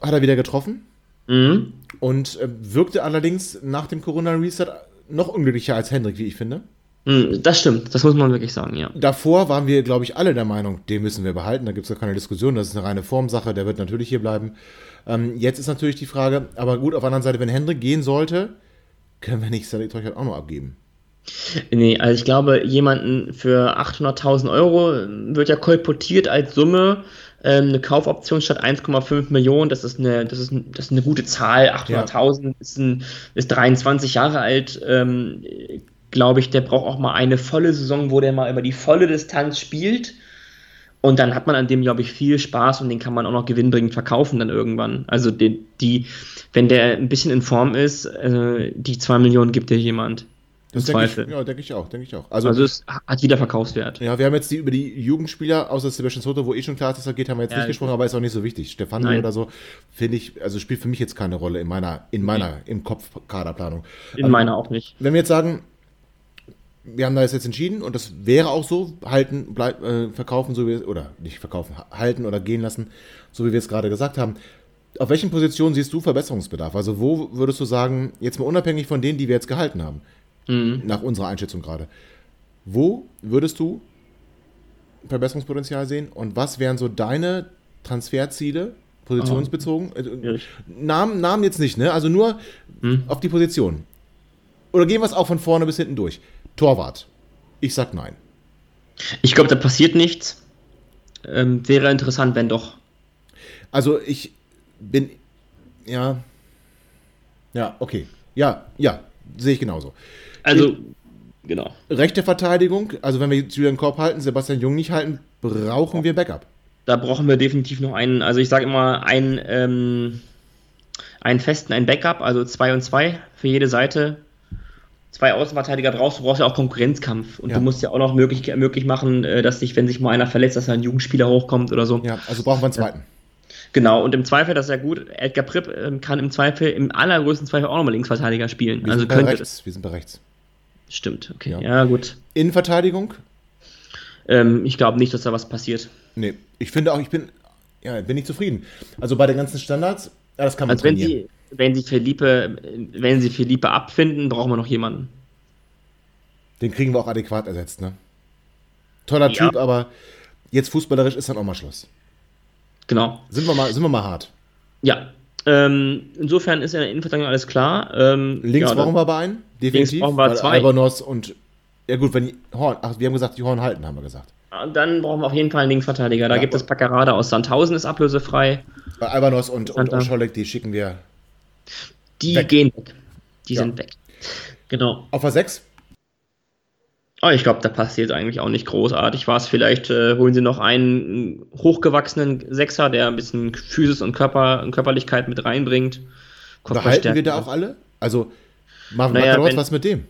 B: hat er wieder getroffen
C: mhm.
B: und äh, wirkte allerdings nach dem Corona-Reset noch unglücklicher als Hendrik, wie ich finde.
C: Mhm, das stimmt, das muss man wirklich sagen, ja.
B: Davor waren wir, glaube ich, alle der Meinung, den müssen wir behalten. Da gibt es ja keine Diskussion, das ist eine reine Formsache, der wird natürlich hier bleiben. Ähm, jetzt ist natürlich die Frage, aber gut, auf der anderen Seite, wenn Hendrik gehen sollte, können wir nicht Cedric Teuchert auch noch abgeben.
C: Nee, also ich glaube, jemanden für 800.000 Euro wird ja kolportiert als Summe. Ähm, eine Kaufoption statt 1,5 Millionen, das ist eine, das ist, das ist eine gute Zahl. 800.000 ja. ist, ist 23 Jahre alt. Ähm, glaube ich, der braucht auch mal eine volle Saison, wo der mal über die volle Distanz spielt. Und dann hat man an dem, glaube ich, viel Spaß und den kann man auch noch gewinnbringend verkaufen dann irgendwann. Also die, die wenn der ein bisschen in Form ist, äh, die 2 Millionen gibt dir jemand.
B: Das denke ich, ja, denke ich auch, denke ich auch.
C: Also, also, es hat wieder Verkaufswert.
B: Ja, wir haben jetzt die, über die Jugendspieler, außer Sebastian Soto, wo eh schon klar ist, dass er geht, haben wir jetzt ja, nicht gesprochen, aber ist auch nicht so wichtig. Stefan oder so, finde ich, also spielt für mich jetzt keine Rolle in meiner, in meiner, nee. im Kopf Kaderplanung.
C: In also, meiner auch nicht.
B: Wenn wir jetzt sagen, wir haben da jetzt entschieden und das wäre auch so, halten, bleib, äh, verkaufen, so wie oder nicht verkaufen, halten oder gehen lassen, so wie wir es gerade gesagt haben. Auf welchen Positionen siehst du Verbesserungsbedarf? Also wo würdest du sagen, jetzt mal unabhängig von denen, die wir jetzt gehalten haben, mhm. nach unserer Einschätzung gerade, wo würdest du Verbesserungspotenzial sehen und was wären so deine Transferziele, positionsbezogen? Oh. Namen, Namen jetzt nicht, ne? Also nur mhm. auf die Position. Oder gehen wir es auch von vorne bis hinten durch? Torwart. Ich sag nein.
C: Ich glaube, da passiert nichts. Ähm, wäre interessant, wenn doch.
B: Also ich bin. Ja. Ja, okay. Ja, ja, sehe ich genauso.
C: Also, genau.
B: Rechte Verteidigung, also wenn wir jetzt wieder den Korb halten, Sebastian Jung nicht halten, brauchen wir Backup.
C: Da brauchen wir definitiv noch einen, also ich sage immer, einen, ähm, einen festen, einen Backup, also zwei und zwei für jede Seite zwei Außenverteidiger brauchst, du brauchst ja auch Konkurrenzkampf. Und ja. du musst ja auch noch möglich, möglich machen, äh, dass sich, wenn sich mal einer verletzt, dass ein Jugendspieler hochkommt oder so.
B: Ja, also brauchen wir einen zweiten.
C: Genau, und im Zweifel, das ist ja gut, Edgar Pripp ähm, kann im Zweifel, im allergrößten Zweifel auch nochmal Linksverteidiger spielen.
B: Wir
C: also
B: sind könnte rechts. Wir sind bei rechts.
C: Stimmt, okay. Ja, ja gut.
B: Innenverteidigung?
C: Ähm, ich glaube nicht, dass da was passiert.
B: Nee, ich finde auch, ich bin, ja, bin nicht zufrieden. Also bei den ganzen Standards, ja, das kann man
C: also trainieren. Wenn sie, wenn sie Philippe, wenn sie Philippe abfinden, brauchen wir noch jemanden.
B: Den kriegen wir auch adäquat ersetzt, ne? Toller ja. Typ, aber jetzt fußballerisch ist dann auch mal Schluss.
C: Genau.
B: Sind wir mal, sind wir mal hart.
C: Ja. Ähm, insofern ist in der Innenverteidigung alles klar. Ähm,
B: links
C: ja,
B: brauchen wir bei einen,
C: definitiv. Links brauchen wir zwei.
B: Albanos und ja gut, wenn die Horn, ach, wir haben gesagt, die Horn halten, haben wir gesagt.
C: Dann brauchen wir auf jeden Fall einen Linksverteidiger. Da ja, gibt es Packerade aus Sandhausen, ist ablösefrei.
B: Bei Albanos und, und Oscholek, die schicken wir
C: die weg. gehen weg. Die ja. sind weg. Genau.
B: Auf der 6?
C: Oh, ich glaube, da passiert eigentlich auch nicht großartig was. Vielleicht äh, holen sie noch einen hochgewachsenen Sechser, der ein bisschen Physis und Körper, und Körperlichkeit mit reinbringt.
B: Behalten wir da auch alle? Also, Marvin naja, Makaros, was mit dem?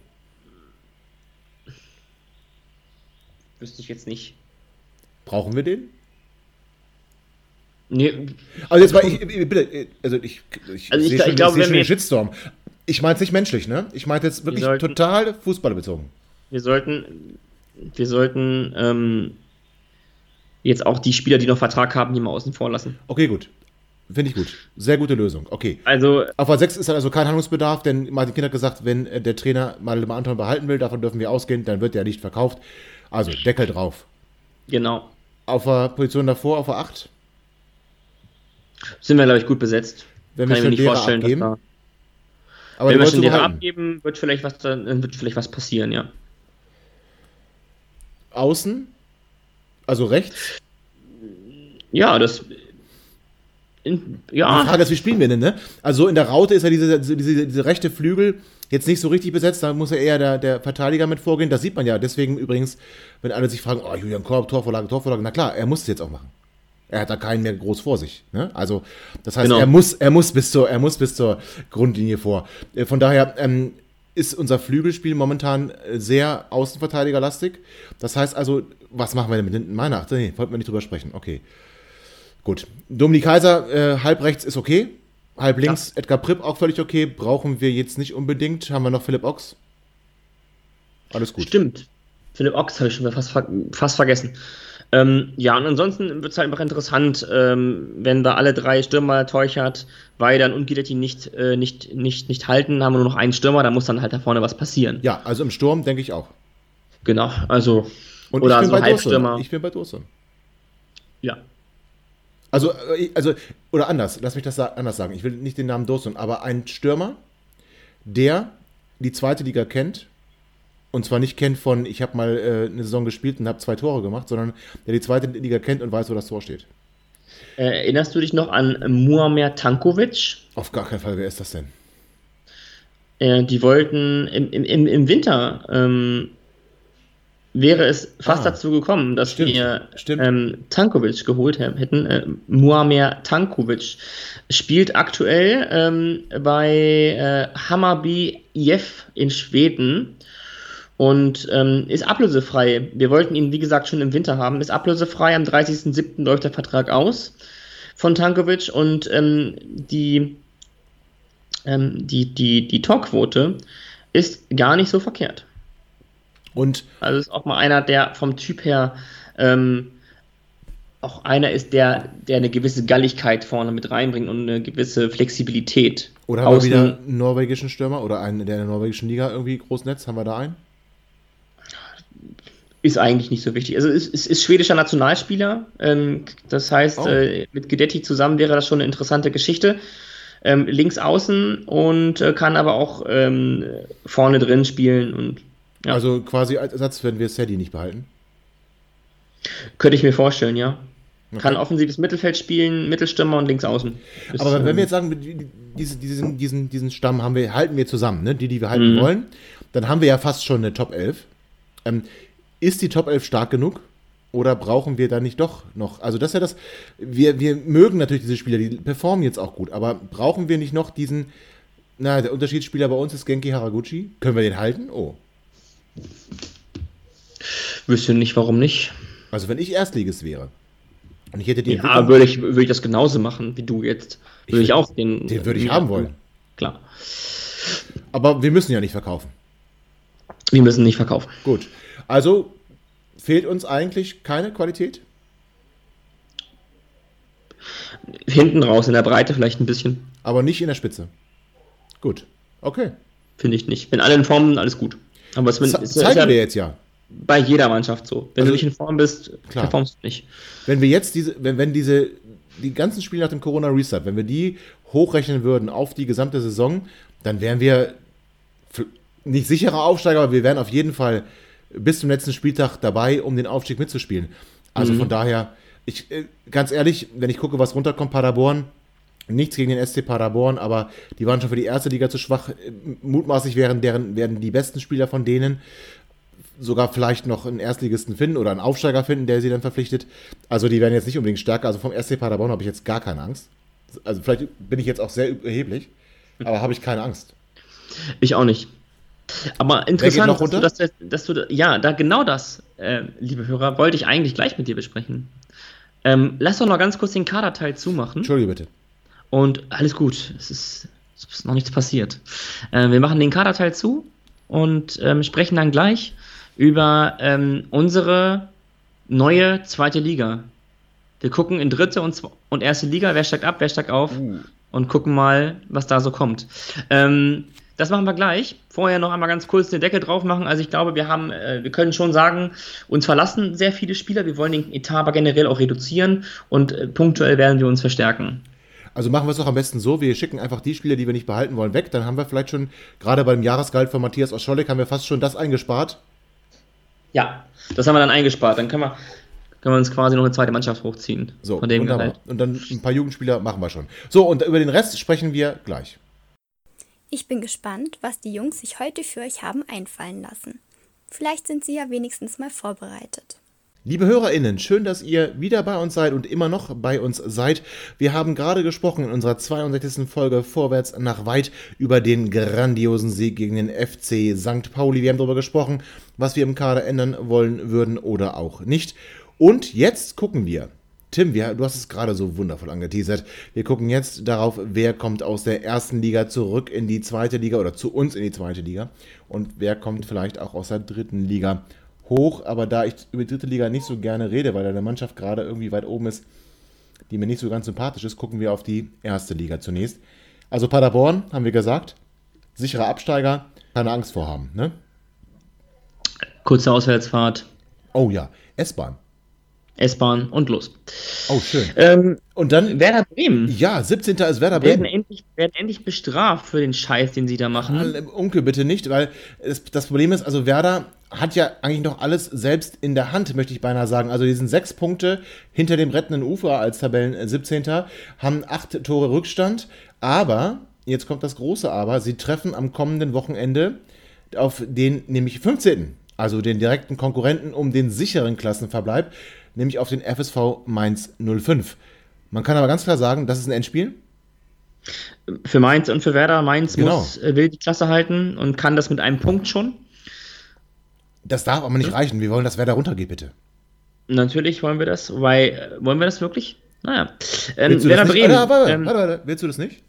C: Wüsste ich jetzt nicht.
B: Brauchen wir den?
C: Nee.
B: Also jetzt mal, ich, bitte, also ich,
C: ich, also ich, ich, schon, ich glaube,
B: ich schon den Shitstorm. Ich meine es nicht menschlich, ne? Ich meine jetzt wirklich sollten, total fußballbezogen.
C: Wir sollten, wir sollten ähm, jetzt auch die Spieler, die noch Vertrag haben, hier mal außen vor lassen.
B: Okay, gut. Finde ich gut. Sehr gute Lösung. Okay.
C: Also,
B: Auf A6 ist dann also kein Handlungsbedarf, denn Martin Kind hat gesagt, wenn äh, der Trainer mal Anton behalten will, davon dürfen wir ausgehen, dann wird der nicht verkauft. Also Deckel drauf.
C: Genau.
B: Auf der Position davor, auf der 8?
C: Sind wir, glaube ich, gut besetzt.
B: Wenn Kann wir ich mir nicht vorstellen, abgeben. da
C: aber Wenn wir schon Lehrer abgeben, wird vielleicht, was, dann wird vielleicht was passieren, ja.
B: Außen? Also rechts?
C: Ja, das. In, ja.
B: Die Frage ist, wie spielen wir denn, ne? Also in der Raute ist ja diese, diese, diese rechte Flügel jetzt nicht so richtig besetzt, da muss ja eher der, der Verteidiger mit vorgehen. Das sieht man ja. Deswegen übrigens, wenn alle sich fragen, oh, Julian Korb, Torvorlage, Torvorlage, na klar, er muss es jetzt auch machen. Er hat da keinen mehr groß vor sich. Ne? Also, das heißt, genau. er, muss, er, muss bis zur, er muss bis zur Grundlinie vor. Äh, von daher ähm, ist unser Flügelspiel momentan äh, sehr außenverteidigerlastig. Das heißt also, was machen wir denn mit hinten? Meiner? Nee, wollten wir nicht drüber sprechen. Okay. Gut. Dominik Kaiser, äh, halb rechts ist okay. Halb links, ja. Edgar Pripp auch völlig okay. Brauchen wir jetzt nicht unbedingt. Haben wir noch Philipp Ochs? Alles gut.
C: Stimmt. Philipp Ochs habe ich schon fast, fast vergessen. Ähm, ja, und ansonsten wird es halt einfach interessant, ähm, wenn wir alle drei Stürmer Teuchert, Weidern und Giletti nicht, äh, nicht, nicht, nicht halten, haben wir nur noch einen Stürmer, da muss dann halt da vorne was passieren.
B: Ja, also im Sturm denke ich auch.
C: Genau, also.
B: Und oder ich bin so bei Halbstürmer. Ich bin bei Dursun.
C: Ja.
B: Also, äh, also, oder anders, lass mich das anders sagen. Ich will nicht den Namen Dursun, aber ein Stürmer, der die zweite Liga kennt und zwar nicht kennt von, ich habe mal äh, eine Saison gespielt und habe zwei Tore gemacht, sondern der die zweite Liga kennt und weiß, wo das Tor steht.
C: Äh, erinnerst du dich noch an Muamer Tankovic?
B: Auf gar keinen Fall, wer ist das denn?
C: Äh, die wollten im, im, im Winter ähm, wäre es fast ah, dazu gekommen, dass stimmt, wir ähm, Tankovic geholt hätten. Äh, Muamer Tankovic spielt aktuell ähm, bei äh, Hammarby Jeff in Schweden und ähm, ist ablösefrei. Wir wollten ihn, wie gesagt, schon im Winter haben. Ist ablösefrei. Am 30.07. läuft der Vertrag aus von Tankovic und ähm, die, ähm, die, die, die Torquote ist gar nicht so verkehrt.
B: Und
C: also ist auch mal einer, der vom Typ her ähm, auch einer ist, der, der eine gewisse Galligkeit vorne mit reinbringt und eine gewisse Flexibilität.
B: Oder haben wir wieder einen norwegischen Stürmer oder einen, der in der norwegischen Liga irgendwie groß netzt? Haben wir da einen?
C: Ist eigentlich nicht so wichtig. Also es, es ist schwedischer Nationalspieler. Ähm, das heißt, oh. äh, mit Gedetti zusammen wäre das schon eine interessante Geschichte. Ähm, links außen und äh, kann aber auch ähm, vorne drin spielen. Und,
B: ja. Also quasi als Ersatz, wenn wir Sadie nicht behalten?
C: Könnte ich mir vorstellen, ja. Okay. Kann offensives Mittelfeld spielen, Mittelstürmer und links außen.
B: Ist, aber wenn wir ähm, jetzt sagen, diese, diesen, diesen, diesen Stamm haben wir, halten wir zusammen, ne? die, die wir halten mhm. wollen, dann haben wir ja fast schon eine Top 11. Ähm, ist die Top 11 stark genug? Oder brauchen wir da nicht doch noch? Also, das ist ja das. Wir, wir mögen natürlich diese Spieler, die performen jetzt auch gut, aber brauchen wir nicht noch diesen. Na, der Unterschiedsspieler bei uns ist Genki Haraguchi. Können wir den halten? Oh.
C: Wüsste nicht, warum nicht.
B: Also, wenn ich Erstligist wäre und ich hätte
C: den. Ja, würde ich, würde ich das genauso machen wie du jetzt. Würde ich, ich auch den.
B: Den würde ich haben wollen.
C: Klar.
B: Aber wir müssen ja nicht verkaufen.
C: Wir müssen nicht verkaufen.
B: Gut. Also fehlt uns eigentlich keine Qualität?
C: Hinten raus, in der Breite vielleicht ein bisschen.
B: Aber nicht in der Spitze. Gut. Okay.
C: Finde ich nicht. Wenn alle in Form sind, alles gut.
B: Aber es ist, zeigen ja wir jetzt ja.
C: Bei jeder Mannschaft so. Wenn also, du nicht in Form bist,
B: klar. performst du nicht. Wenn wir jetzt diese, wenn, wenn diese, die ganzen Spiele nach dem Corona-Restart, wenn wir die hochrechnen würden auf die gesamte Saison, dann wären wir nicht sicherer Aufsteiger, aber wir wären auf jeden Fall bis zum letzten Spieltag dabei, um den Aufstieg mitzuspielen. Also mhm. von daher, ich, äh, ganz ehrlich, wenn ich gucke, was runterkommt, Paderborn, nichts gegen den SC Paderborn, aber die waren schon für die erste Liga zu schwach. Mutmaßlich wären, deren, werden die besten Spieler von denen sogar vielleicht noch einen Erstligisten finden oder einen Aufsteiger finden, der sie dann verpflichtet. Also die werden jetzt nicht unbedingt stärker. Also vom SC Paderborn habe ich jetzt gar keine Angst. Also vielleicht bin ich jetzt auch sehr erheblich, aber habe ich keine Angst.
C: Ich auch nicht. Aber interessant, dass du, dass, dass du, ja, da genau das, äh, liebe Hörer, wollte ich eigentlich gleich mit dir besprechen. Ähm, lass doch noch ganz kurz den Kaderteil zumachen.
B: Entschuldige bitte.
C: Und alles gut, es ist, es ist noch nichts passiert. Äh, wir machen den Kaderteil zu und ähm, sprechen dann gleich über ähm, unsere neue zweite Liga. Wir gucken in dritte und, und erste Liga, wer steigt ab, wer steigt auf uh. und gucken mal, was da so kommt. Ähm, das machen wir gleich. Vorher noch einmal ganz kurz den Deckel drauf machen. Also ich glaube, wir haben, äh, wir können schon sagen, uns verlassen sehr viele Spieler. Wir wollen den Etat aber generell auch reduzieren und äh, punktuell werden wir uns verstärken.
B: Also machen wir es doch am besten so, wir schicken einfach die Spieler, die wir nicht behalten wollen, weg. Dann haben wir vielleicht schon, gerade beim Jahresgehalt von Matthias Oscholek, haben wir fast schon das eingespart.
C: Ja, das haben wir dann eingespart. Dann können wir, können wir uns quasi noch eine zweite Mannschaft hochziehen.
B: So, von dem wunderbar. Und dann ein paar Jugendspieler machen wir schon. So, und über den Rest sprechen wir gleich.
A: Ich bin gespannt, was die Jungs sich heute für euch haben einfallen lassen. Vielleicht sind sie ja wenigstens mal vorbereitet.
B: Liebe HörerInnen, schön, dass ihr wieder bei uns seid und immer noch bei uns seid. Wir haben gerade gesprochen in unserer 62. Folge Vorwärts nach Weit über den grandiosen Sieg gegen den FC St. Pauli. Wir haben darüber gesprochen, was wir im Kader ändern wollen würden oder auch nicht. Und jetzt gucken wir Tim, wir, du hast es gerade so wundervoll angeteasert. Wir gucken jetzt darauf, wer kommt aus der ersten Liga zurück in die zweite Liga oder zu uns in die zweite Liga und wer kommt vielleicht auch aus der dritten Liga hoch. Aber da ich über die dritte Liga nicht so gerne rede, weil deine Mannschaft gerade irgendwie weit oben ist, die mir nicht so ganz sympathisch ist, gucken wir auf die erste Liga zunächst. Also Paderborn, haben wir gesagt, sicherer Absteiger, keine Angst vorhaben, ne?
C: Kurze Auswärtsfahrt.
B: Oh ja, S-Bahn.
C: S-Bahn und los.
B: Oh, schön.
C: Ähm, und dann Werder Bremen.
B: Ja, 17. ist Werder Bremen.
C: Werden endlich, werden endlich bestraft für den Scheiß, den sie da machen.
B: Onkel, bitte nicht, weil es, das Problem ist, also Werder hat ja eigentlich noch alles selbst in der Hand, möchte ich beinahe sagen. Also die sind sechs Punkte hinter dem rettenden Ufer als Tabellen 17. haben acht Tore Rückstand, aber, jetzt kommt das große Aber, sie treffen am kommenden Wochenende auf den nämlich 15. Also den direkten Konkurrenten um den sicheren Klassenverbleib nämlich auf den FSV Mainz 05. Man kann aber ganz klar sagen, das ist ein Endspiel.
C: Für Mainz und für Werder. Mainz genau. muss, äh, will die Klasse halten und kann das mit einem Punkt schon.
B: Das darf aber nicht reichen. Wir wollen, dass Werder runtergeht, bitte.
C: Natürlich wollen wir das, weil äh, wollen wir das wirklich? Naja.
B: Ähm, Werder Bremen. Warte, warte, ähm, warte, warte, Willst du das nicht?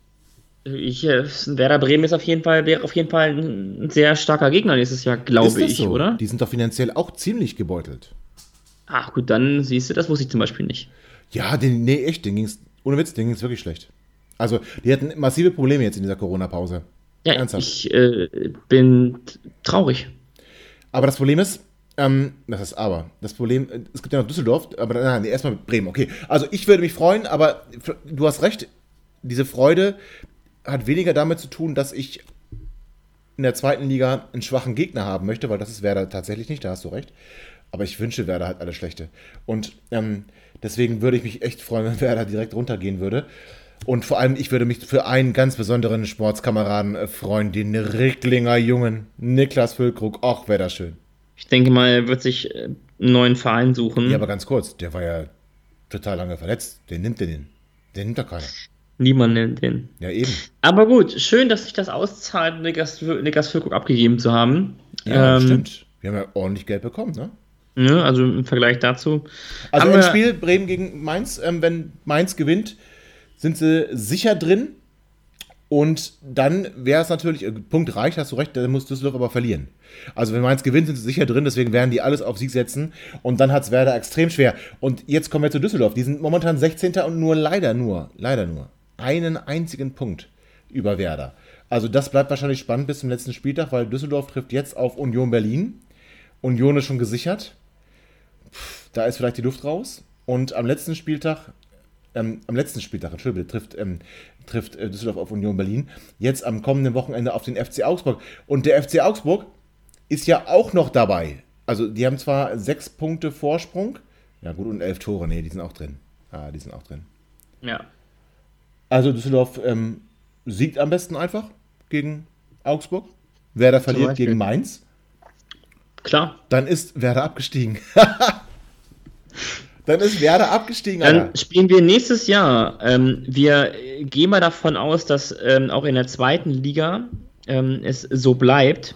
C: Ich, äh, Werder Bremen ist auf jeden Fall, wäre auf jeden Fall ein sehr starker Gegner nächstes Jahr, glaube ich, so? oder?
B: Die sind doch finanziell auch ziemlich gebeutelt.
C: Ach gut, dann siehst du, das wusste ich zum Beispiel nicht.
B: Ja, den, nee, echt, den ging's, ohne Witz, den ging's wirklich schlecht. Also, die hatten massive Probleme jetzt in dieser Corona-Pause.
C: Ja, Ernsthaft. ich äh, bin traurig.
B: Aber das Problem ist, ähm, das ist aber, das Problem, äh, es gibt ja noch Düsseldorf, aber nein, erstmal Bremen, okay. Also, ich würde mich freuen, aber du hast recht, diese Freude hat weniger damit zu tun, dass ich in der zweiten Liga einen schwachen Gegner haben möchte, weil das ist Werder tatsächlich nicht, da hast du recht. Aber ich wünsche Werder halt alles Schlechte. Und ähm, deswegen würde ich mich echt freuen, wenn Werder direkt runtergehen würde. Und vor allem, ich würde mich für einen ganz besonderen Sportskameraden äh, freuen, den Ricklinger Jungen, Niklas Füllkrug. Och, wäre das schön.
C: Ich denke mal, er wird sich äh, einen neuen Verein suchen.
B: Ja, aber ganz kurz, der war ja total lange verletzt. Den nimmt den. Den nimmt doch keiner.
C: Niemand nimmt den.
B: Ja, eben.
C: Aber gut, schön, dass sich das auszahlt, Niklas, Niklas Füllkrug abgegeben zu haben.
B: Ja, ähm, stimmt. Wir haben ja ordentlich Geld bekommen, ne?
C: Ja, also im Vergleich dazu.
B: Also ein Spiel Bremen gegen Mainz, ähm, wenn Mainz gewinnt, sind sie sicher drin. Und dann wäre es natürlich, äh, Punkt reicht, hast du recht, dann muss Düsseldorf aber verlieren. Also wenn Mainz gewinnt, sind sie sicher drin, deswegen werden die alles auf Sieg setzen. Und dann hat es Werder extrem schwer. Und jetzt kommen wir zu Düsseldorf. Die sind momentan 16. und nur leider nur, leider nur, einen einzigen Punkt über Werder. Also das bleibt wahrscheinlich spannend bis zum letzten Spieltag, weil Düsseldorf trifft jetzt auf Union Berlin. Union ist schon gesichert da ist vielleicht die Luft raus. Und am letzten Spieltag, ähm, am letzten Spieltag, Entschuldigung, trifft, ähm, trifft äh, Düsseldorf auf Union Berlin. Jetzt am kommenden Wochenende auf den FC Augsburg. Und der FC Augsburg ist ja auch noch dabei. Also die haben zwar sechs Punkte Vorsprung. Ja gut, und elf Tore. Nee, die sind auch drin. Ah, die sind auch drin.
C: Ja.
B: Also Düsseldorf ähm, siegt am besten einfach gegen Augsburg. Werder verliert gegen Mainz.
C: Klar.
B: Dann ist Werder abgestiegen. <laughs> Dann ist Werder abgestiegen.
C: Dann Alter. spielen wir nächstes Jahr. Ähm, wir gehen mal davon aus, dass ähm, auch in der zweiten Liga ähm, es so bleibt.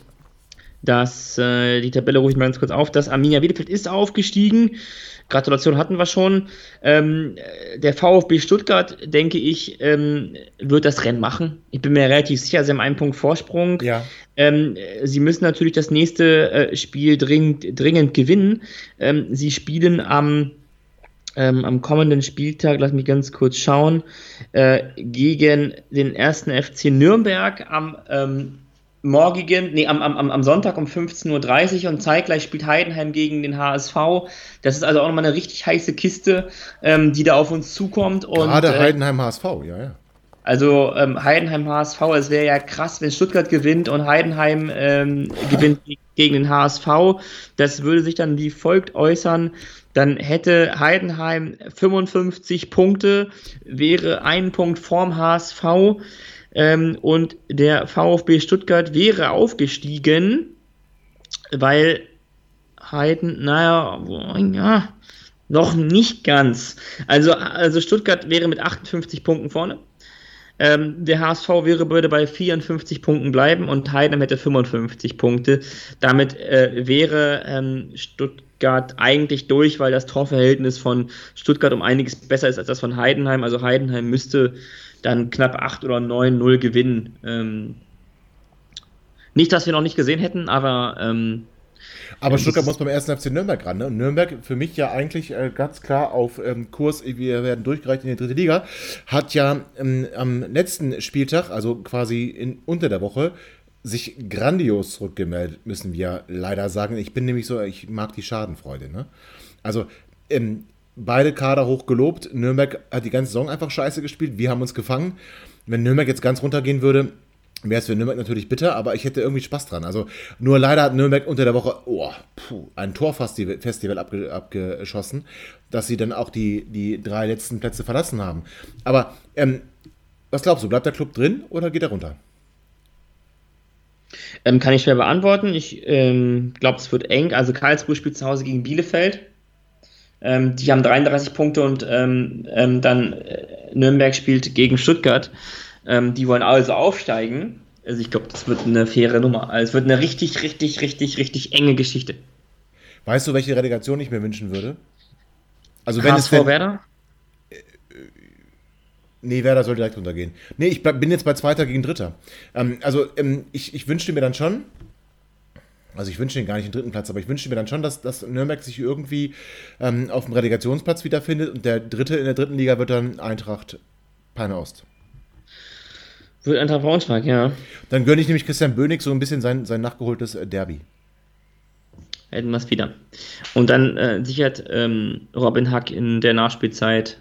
C: dass äh, die Tabelle rufe ich mal ganz kurz auf, dass Arminia Bielefeld ist aufgestiegen. Gratulation hatten wir schon. Ähm, der VfB Stuttgart, denke ich, ähm, wird das Rennen machen. Ich bin mir relativ sicher, sie haben einen Punkt Vorsprung.
B: Ja.
C: Ähm, sie müssen natürlich das nächste äh, Spiel dringend, dringend gewinnen. Ähm, sie spielen am, ähm, am kommenden Spieltag, lass mich ganz kurz schauen, äh, gegen den ersten FC Nürnberg am ähm, morgigen, nee, am, am, am Sonntag um 15.30 Uhr und zeitgleich spielt Heidenheim gegen den HSV. Das ist also auch nochmal eine richtig heiße Kiste, ähm, die da auf uns zukommt. Und,
B: Gerade Heidenheim HSV, ja, ja.
C: Also ähm, Heidenheim HSV, es wäre ja krass, wenn Stuttgart gewinnt und Heidenheim ähm, gewinnt gegen den HSV. Das würde sich dann wie folgt äußern. Dann hätte Heidenheim 55 Punkte, wäre ein Punkt vorm HSV ähm, und der VfB Stuttgart wäre aufgestiegen, weil Heiden, naja, ja, noch nicht ganz. Also, also Stuttgart wäre mit 58 Punkten vorne. Ähm, der HSV wäre, würde bei 54 Punkten bleiben und Heidenheim hätte 55 Punkte. Damit äh, wäre ähm, Stuttgart eigentlich durch, weil das Torverhältnis von Stuttgart um einiges besser ist als das von Heidenheim. Also Heidenheim müsste dann knapp 8 oder 9-0 gewinnen. Ähm, nicht, dass wir noch nicht gesehen hätten, aber. Ähm,
B: aber Stuttgart muss beim ersten FC Nürnberg ran. Ne? Nürnberg für mich ja eigentlich äh, ganz klar auf ähm, Kurs, wir werden durchgereicht in die dritte Liga, hat ja ähm, am letzten Spieltag, also quasi in, unter der Woche, sich grandios zurückgemeldet, müssen wir leider sagen. Ich bin nämlich so, ich mag die Schadenfreude. Ne? Also ähm, beide Kader hoch gelobt. Nürnberg hat die ganze Saison einfach scheiße gespielt. Wir haben uns gefangen. Wenn Nürnberg jetzt ganz runtergehen würde, wäre es für Nürnberg natürlich bitter, aber ich hätte irgendwie Spaß dran. Also nur leider hat Nürnberg unter der Woche oh, puh, ein Torfestival abge, abgeschossen, dass sie dann auch die, die drei letzten Plätze verlassen haben. Aber ähm, was glaubst du, bleibt der Club drin oder geht er runter?
C: Ähm, kann ich schwer beantworten. Ich ähm, glaube, es wird eng. Also Karlsruhe spielt zu Hause gegen Bielefeld. Ähm, die haben 33 Punkte und ähm, ähm, dann äh, Nürnberg spielt gegen Stuttgart. Ähm, die wollen also aufsteigen. Also ich glaube, das wird eine faire Nummer. Also es wird eine richtig, richtig, richtig, richtig enge Geschichte.
B: Weißt du, welche Relegation ich mir wünschen würde? Also wenn
C: HSV
B: es denn,
C: Werder?
B: Nee, Werder soll direkt runtergehen. Nee, ich bin jetzt bei Zweiter gegen Dritter. Ähm, also ähm, ich, ich wünschte mir dann schon, also ich wünsche den gar nicht den dritten Platz, aber ich wünsche mir dann schon, dass, dass Nürnberg sich irgendwie ähm, auf dem Relegationsplatz wiederfindet und der dritte in der dritten Liga wird dann Eintracht Peine Ost.
C: Wird Eintracht Braunschweig, ja.
B: Dann gönne ich nämlich Christian Bönig so ein bisschen sein, sein nachgeholtes äh, Derby.
C: Hätten wir es wieder. Und dann äh, sichert ähm, Robin Hack in der Nachspielzeit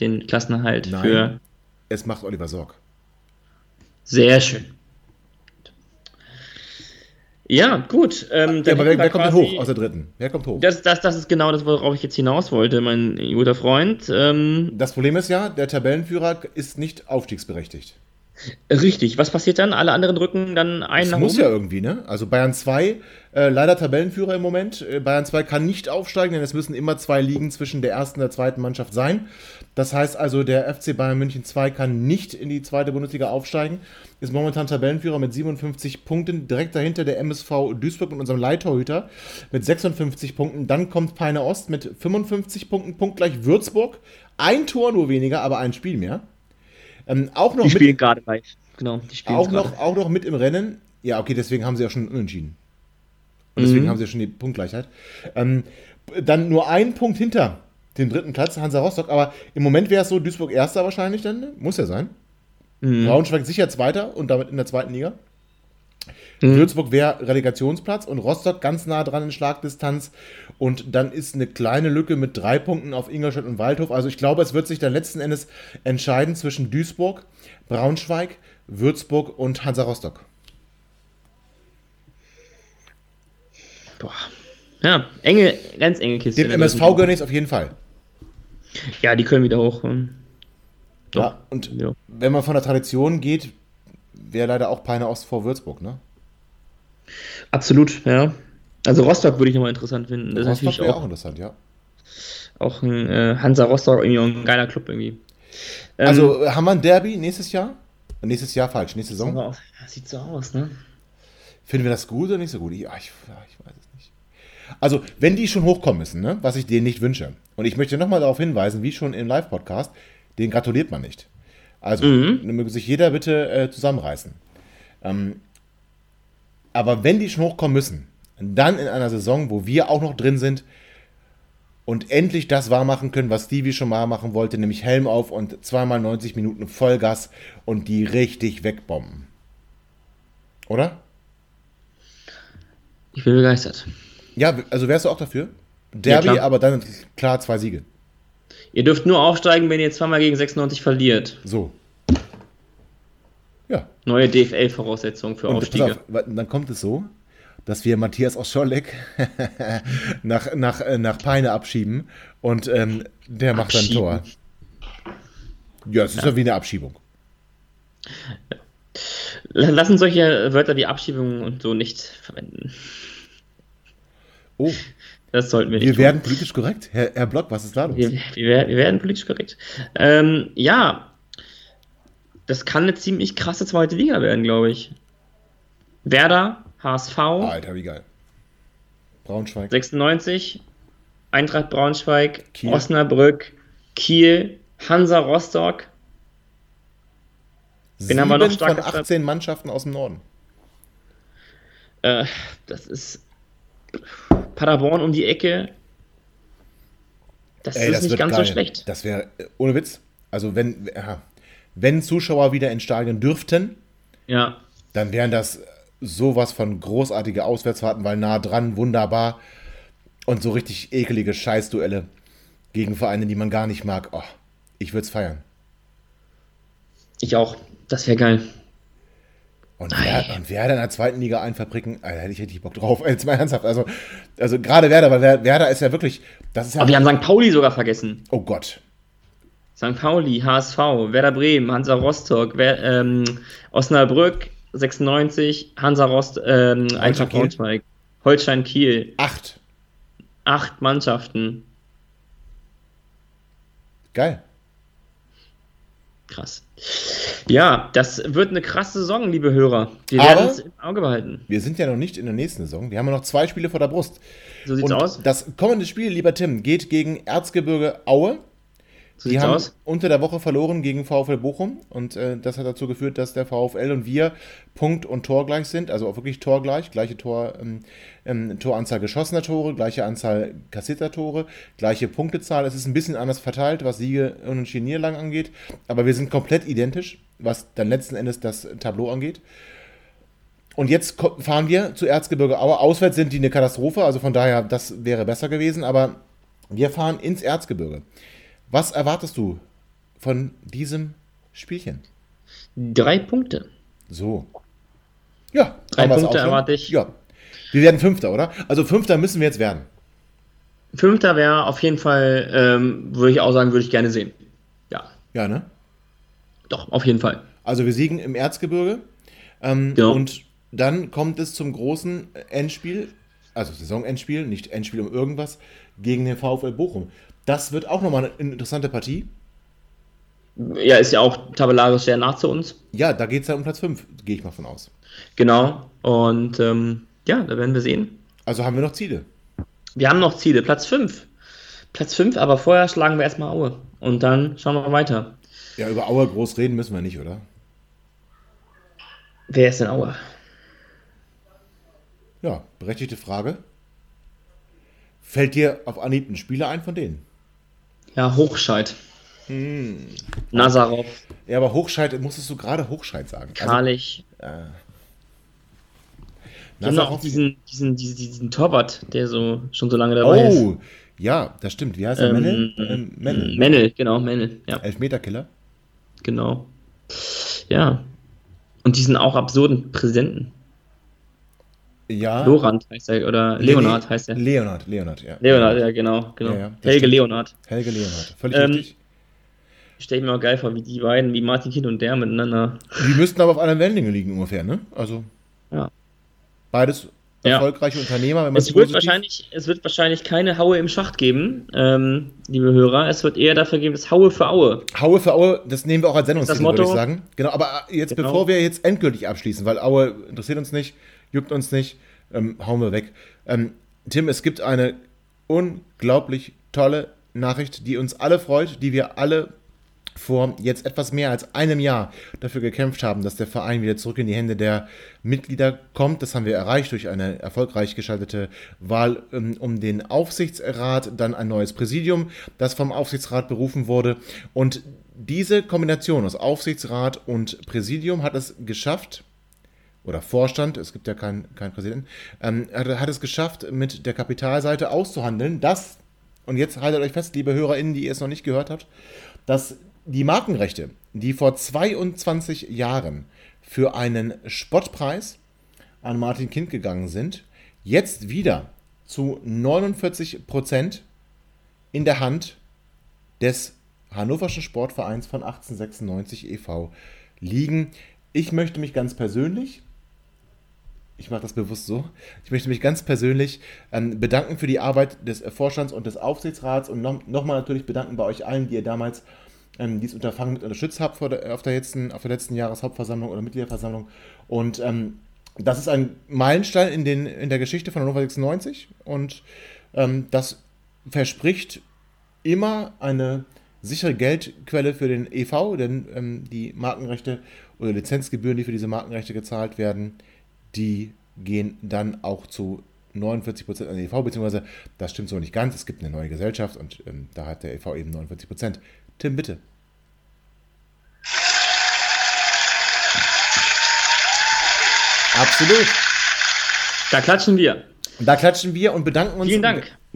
C: den Klassenerhalt
B: Nein,
C: für.
B: Es macht Oliver Sorg.
C: Sehr schön. Ja, gut. Ähm,
B: Ja, aber wer, wer kommt denn hoch aus der dritten? Wer kommt hoch?
C: Das, das, das ist genau das, worauf ich jetzt hinaus wollte, mein guter Freund. Ähm,
B: Das Problem ist ja, der Tabellenführer ist nicht aufstiegsberechtigt.
C: richtig, was passiert dann? Alle anderen drücken dann einen
B: Das
C: nach
B: muss
C: oben?
B: ja irgendwie, ne? Also Bayern 2, äh, leider Tabellenführer im Moment. Äh, Bayern 2 kann nicht aufsteigen, denn es müssen immer zwei Ligen zwischen der ersten und der zweiten Mannschaft sein. Das heißt also, der FC Bayern München 2 kann nicht in die zweite Bundesliga aufsteigen. Ist momentan Tabellenführer mit 57 Punkten. Direkt dahinter der MSV Duisburg mit unserem Leittorhüter mit 56 Punkten. Dann kommt Peine Ost mit 55 Punkten, punktgleich Würzburg. Ein Tor nur weniger, aber ein Spiel mehr. Ähm, auch noch
C: Die
B: mit
C: spielen gerade live. Genau, die spielen
B: auch
C: gerade.
B: noch, auch noch mit im Rennen. Ja, okay, deswegen haben sie ja schon unentschieden. Und deswegen
C: Mhm.
B: haben sie ja schon die Punktgleichheit. Ähm, dann nur ein Punkt hinter dem dritten Platz, Hansa Rostock. Aber im Moment wäre es so, Duisburg Erster wahrscheinlich dann. ne? Muss ja sein.
C: Mhm.
B: Braunschweig sicher Zweiter und damit in der zweiten Liga.
C: Mhm.
B: Würzburg wäre Relegationsplatz und Rostock ganz nah dran in Schlagdistanz. Und dann ist eine kleine Lücke mit drei Punkten auf Ingolstadt und Waldhof. Also ich glaube, es wird sich dann letzten Endes entscheiden zwischen Duisburg, Braunschweig, Würzburg und Hansa Rostock.
C: Boah. Ja, enge, ganz enge Kiste.
B: Dem MSV gönne ich es auf jeden Fall.
C: Ja, die können wieder hoch. ähm, Doch.
B: Ja, und
C: Ja.
B: wenn man von der Tradition geht, wäre leider auch Peine Ost vor Würzburg, ne?
C: Absolut, ja. Also Rostock würde ich nochmal interessant finden. Das ist
B: Rostock
C: natürlich
B: wäre
C: auch,
B: auch interessant, ja.
C: auch ein äh, Hansa Rostock irgendwie ein geiler Club irgendwie. Ähm,
B: Also äh, haben wir ein Derby nächstes Jahr? Nächstes Jahr falsch, nächste Saison.
C: sieht so aus, ne?
B: Finden wir das gut oder nicht so gut? Ja, ich, ja, ich weiß es nicht. Also, wenn die schon hochkommen müssen, ne, was ich denen nicht wünsche, und ich möchte nochmal darauf hinweisen, wie schon im Live-Podcast, den gratuliert man nicht. Also, mhm. möge sich jeder bitte äh, zusammenreißen. Ähm, aber wenn die schon hochkommen müssen, dann in einer Saison, wo wir auch noch drin sind und endlich das wahrmachen können, was Stevie schon mal machen wollte, nämlich Helm auf und zweimal 90 Minuten Vollgas und die richtig wegbomben. Oder?
C: Ich bin begeistert.
B: Ja, also wärst du auch dafür? Derby, ja, aber dann klar zwei Siege.
C: Ihr dürft nur aufsteigen, wenn ihr zweimal gegen 96 verliert.
B: So. Ja.
C: Neue DFL-Voraussetzungen für und Aufstiege.
B: Auf, dann kommt es so, dass wir Matthias Oscholek <laughs> nach, nach, äh, nach Peine abschieben und ähm, der macht ein Tor. Ja, es ist ja. ja wie eine Abschiebung.
C: Lassen solche Wörter wie Abschiebung und so nicht verwenden.
B: Oh.
C: Das sollten wir nicht.
B: Wir tun. werden politisch korrekt. Herr, Herr Block, was ist da los?
C: Wir, wir, wir werden politisch korrekt. Ähm, ja, das kann eine ziemlich krasse zweite Liga werden, glaube ich. Werder, HSV.
B: Alter, wie geil.
C: Braunschweig. 96, Eintracht Braunschweig, Kiel. Osnabrück, Kiel, Hansa Rostock.
B: Wen haben wir noch stark von 18 Mannschaften aus dem Norden.
C: Äh, das ist Paderborn um die Ecke. Das Ey, ist das nicht ganz geil. so schlecht.
B: Das wäre, ohne Witz, also wenn, wenn Zuschauer wieder ins Stadion dürften,
C: ja.
B: dann wären das sowas von großartige Auswärtsfahrten, weil nah dran, wunderbar. Und so richtig ekelige Scheißduelle gegen Vereine, die man gar nicht mag. Oh, ich würde es feiern.
C: Ich auch. Das wäre geil.
B: Und wer, und Werder in der zweiten Liga einfabriken, Alter, hätte ich richtig Bock drauf. <laughs> Jetzt mal ernsthaft. Also, also gerade Werder, weil Werder ist ja wirklich. Das ist ja
C: Aber wir haben St. Pauli sogar vergessen.
B: Oh Gott.
C: St. Pauli, HSV, Werder Bremen, Hansa Rostock, Wer, ähm, Osnabrück, 96, Hansa Rost, ähm, Eintracht Braunschweig, Holstein Kiel.
B: Acht.
C: Acht Mannschaften.
B: Geil.
C: Krass. Ja, das wird eine krasse Saison, liebe Hörer. Wir werden es im Auge behalten.
B: Wir sind ja noch nicht in der nächsten Saison. Wir haben ja noch zwei Spiele vor der Brust.
C: So sieht's Und aus.
B: Das kommende Spiel, lieber Tim, geht gegen Erzgebirge Aue. So die haben aus. unter der Woche verloren gegen VfL Bochum und äh, das hat dazu geführt, dass der VfL und wir Punkt- und Tor gleich sind, also auch wirklich torgleich, gleiche Tor, ähm, ähm, Toranzahl geschossener Tore, gleiche Anzahl kassierter Tore, gleiche Punktezahl. Es ist ein bisschen anders verteilt, was Siege und Niederlagen angeht, aber wir sind komplett identisch, was dann letzten Endes das Tableau angeht. Und jetzt fahren wir zu Erzgebirge Aue. Auswärts sind die eine Katastrophe, also von daher, das wäre besser gewesen, aber wir fahren ins Erzgebirge. Was erwartest du von diesem Spielchen?
C: Drei Punkte.
B: So. Ja,
C: drei Punkte erwarte ich.
B: Ja. Wir werden Fünfter, oder? Also Fünfter müssen wir jetzt werden.
C: Fünfter wäre auf jeden Fall, ähm, würde ich auch sagen, würde ich gerne sehen. Ja.
B: Ja, ne?
C: Doch, auf jeden Fall.
B: Also wir siegen im Erzgebirge. Ähm, ja. Und dann kommt es zum großen Endspiel, also Saisonendspiel, nicht Endspiel um irgendwas, gegen den VfL Bochum. Das wird auch nochmal eine interessante Partie.
C: Ja, ist ja auch tabellarisch sehr nah zu uns.
B: Ja, da geht es ja um Platz 5, gehe ich mal von aus.
C: Genau. Und ähm, ja, da werden wir sehen.
B: Also haben wir noch Ziele.
C: Wir haben noch Ziele. Platz 5. Platz 5, aber vorher schlagen wir erstmal Aue. Und dann schauen wir weiter.
B: Ja, über Aue groß reden müssen wir nicht, oder?
C: Wer ist denn Aue?
B: Ja, berechtigte Frage. Fällt dir auf Anhieb ein Spieler ein von denen?
C: Ja, Hochscheid. Hm. Nazarov.
B: Ja, aber Hochscheid, musstest du gerade Hochscheid sagen.
C: Karlich. Also, äh, Nazarov. auch diesen, diesen, diesen, diesen Torwart, der so schon so lange dabei oh, ist. Oh,
B: ja, das stimmt. Wie heißt er? Ähm, Mennel? Ähm,
C: Mennel. Mennel, genau, Mennel. Ja.
B: Elfmeterkiller.
C: Genau. Ja. Und diesen auch absurden Präsidenten.
B: Ja.
C: Lorand heißt er, oder Leonard Le heißt er.
B: Leonard, Leonard, ja.
C: Leonard, ja, genau. genau. Ja, ja, Helge stimmt. Leonard.
B: Helge Leonard, völlig ähm, richtig.
C: Stell ich mir mal geil vor, wie die beiden, wie Martin Kind und der miteinander.
B: Die müssten aber auf einer Wellenlänge liegen ungefähr, ne? Also.
C: Ja.
B: Beides erfolgreiche ja. Unternehmer.
C: Wenn es, wird wahrscheinlich, es wird wahrscheinlich keine Haue im Schacht geben, ähm, liebe Hörer. Es wird eher dafür geben, das Haue für Aue.
B: Haue für Aue, das nehmen wir auch als Sendungsziel, würde ich sagen. Genau, aber jetzt, genau. bevor wir jetzt endgültig abschließen, weil Aue interessiert uns nicht, juckt uns nicht, ähm, hauen wir weg. Ähm, Tim, es gibt eine unglaublich tolle Nachricht, die uns alle freut, die wir alle vor jetzt etwas mehr als einem Jahr dafür gekämpft haben, dass der Verein wieder zurück in die Hände der Mitglieder kommt. Das haben wir erreicht durch eine erfolgreich geschaltete Wahl ähm, um den Aufsichtsrat, dann ein neues Präsidium, das vom Aufsichtsrat berufen wurde. Und diese Kombination aus Aufsichtsrat und Präsidium hat es geschafft, oder Vorstand, es gibt ja keinen kein Präsidenten, ähm, hat, hat es geschafft, mit der Kapitalseite auszuhandeln, dass, und jetzt haltet euch fest, liebe HörerInnen, die ihr es noch nicht gehört habt, dass die Markenrechte, die vor 22 Jahren für einen Spottpreis an Martin Kind gegangen sind, jetzt wieder zu 49 Prozent in der Hand des Hannoverschen Sportvereins von 1896 e.V. liegen. Ich möchte mich ganz persönlich, ich mache das bewusst so, ich möchte mich ganz persönlich ähm, bedanken für die Arbeit des Vorstands und des Aufsichtsrats und nochmal noch natürlich bedanken bei euch allen, die ihr damals ähm, dieses Unterfangen mit unterstützt habt der, auf, der letzten, auf der letzten Jahreshauptversammlung oder Mitgliederversammlung. Und ähm, das ist ein Meilenstein in, den, in der Geschichte von Hannover 96 und ähm, das verspricht immer eine sichere Geldquelle für den EV, denn ähm, die Markenrechte oder Lizenzgebühren, die für diese Markenrechte gezahlt werden, die gehen dann auch zu 49 Prozent an den EV, beziehungsweise das stimmt so nicht ganz. Es gibt eine neue Gesellschaft und ähm, da hat der EV eben 49 Prozent. Tim, bitte.
C: Absolut. Da klatschen wir.
B: Da klatschen wir und bedanken uns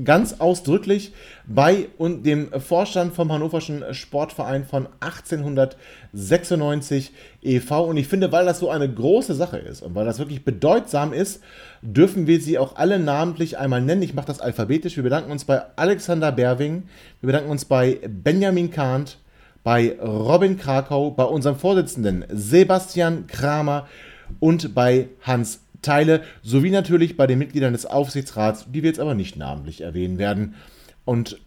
B: ganz ausdrücklich bei und dem Vorstand vom Hannoverschen Sportverein von 1896 e.V. Und ich finde, weil das so eine große Sache ist und weil das wirklich bedeutsam ist, dürfen wir sie auch alle namentlich einmal nennen. Ich mache das alphabetisch. Wir bedanken uns bei Alexander Berwing, wir bedanken uns bei Benjamin Kahnt, bei Robin Krakau, bei unserem Vorsitzenden Sebastian Kramer und bei Hans Teile, sowie natürlich bei den Mitgliedern des Aufsichtsrats, die wir jetzt aber nicht namentlich erwähnen werden. Und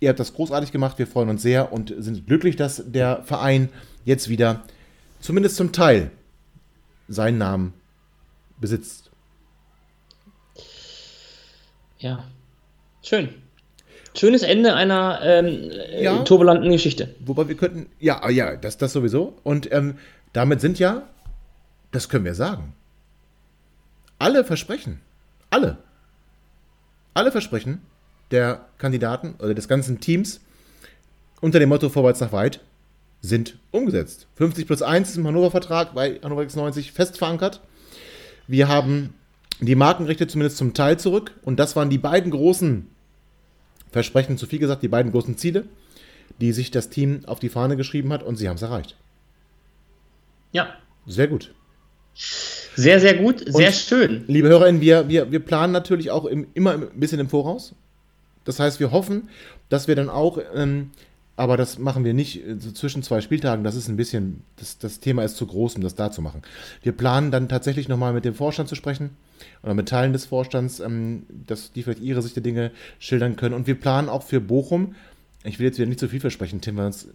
B: ihr habt das großartig gemacht, wir freuen uns sehr und sind glücklich, dass der Verein jetzt wieder zumindest zum Teil seinen Namen besitzt.
C: Ja, schön. Schönes Ende einer ähm, ja, turbulenten Geschichte.
B: Wobei wir könnten, ja, ja, das, das sowieso. Und ähm, damit sind ja, das können wir sagen, alle Versprechen, alle, alle Versprechen der Kandidaten oder des ganzen Teams unter dem Motto Vorwärts nach weit sind umgesetzt. 50 plus 1 ist im Hannover-Vertrag bei Hannover 96 fest verankert. Wir haben die Markenrechte zumindest zum Teil zurück und das waren die beiden großen Versprechen, zu viel gesagt, die beiden großen Ziele, die sich das Team auf die Fahne geschrieben hat und sie haben es erreicht.
C: Ja.
B: Sehr gut.
C: Sehr, sehr gut, sehr und, schön.
B: Liebe HörerInnen, wir, wir, wir planen natürlich auch im, immer ein bisschen im Voraus. Das heißt, wir hoffen, dass wir dann auch, ähm, aber das machen wir nicht äh, so zwischen zwei Spieltagen, das ist ein bisschen, das, das Thema ist zu groß, um das da zu machen. Wir planen dann tatsächlich nochmal mit dem Vorstand zu sprechen oder mit Teilen des Vorstands, ähm, dass die vielleicht ihre Sicht der Dinge schildern können. Und wir planen auch für Bochum, ich will jetzt wieder nicht zu viel versprechen, Tim, weil sonst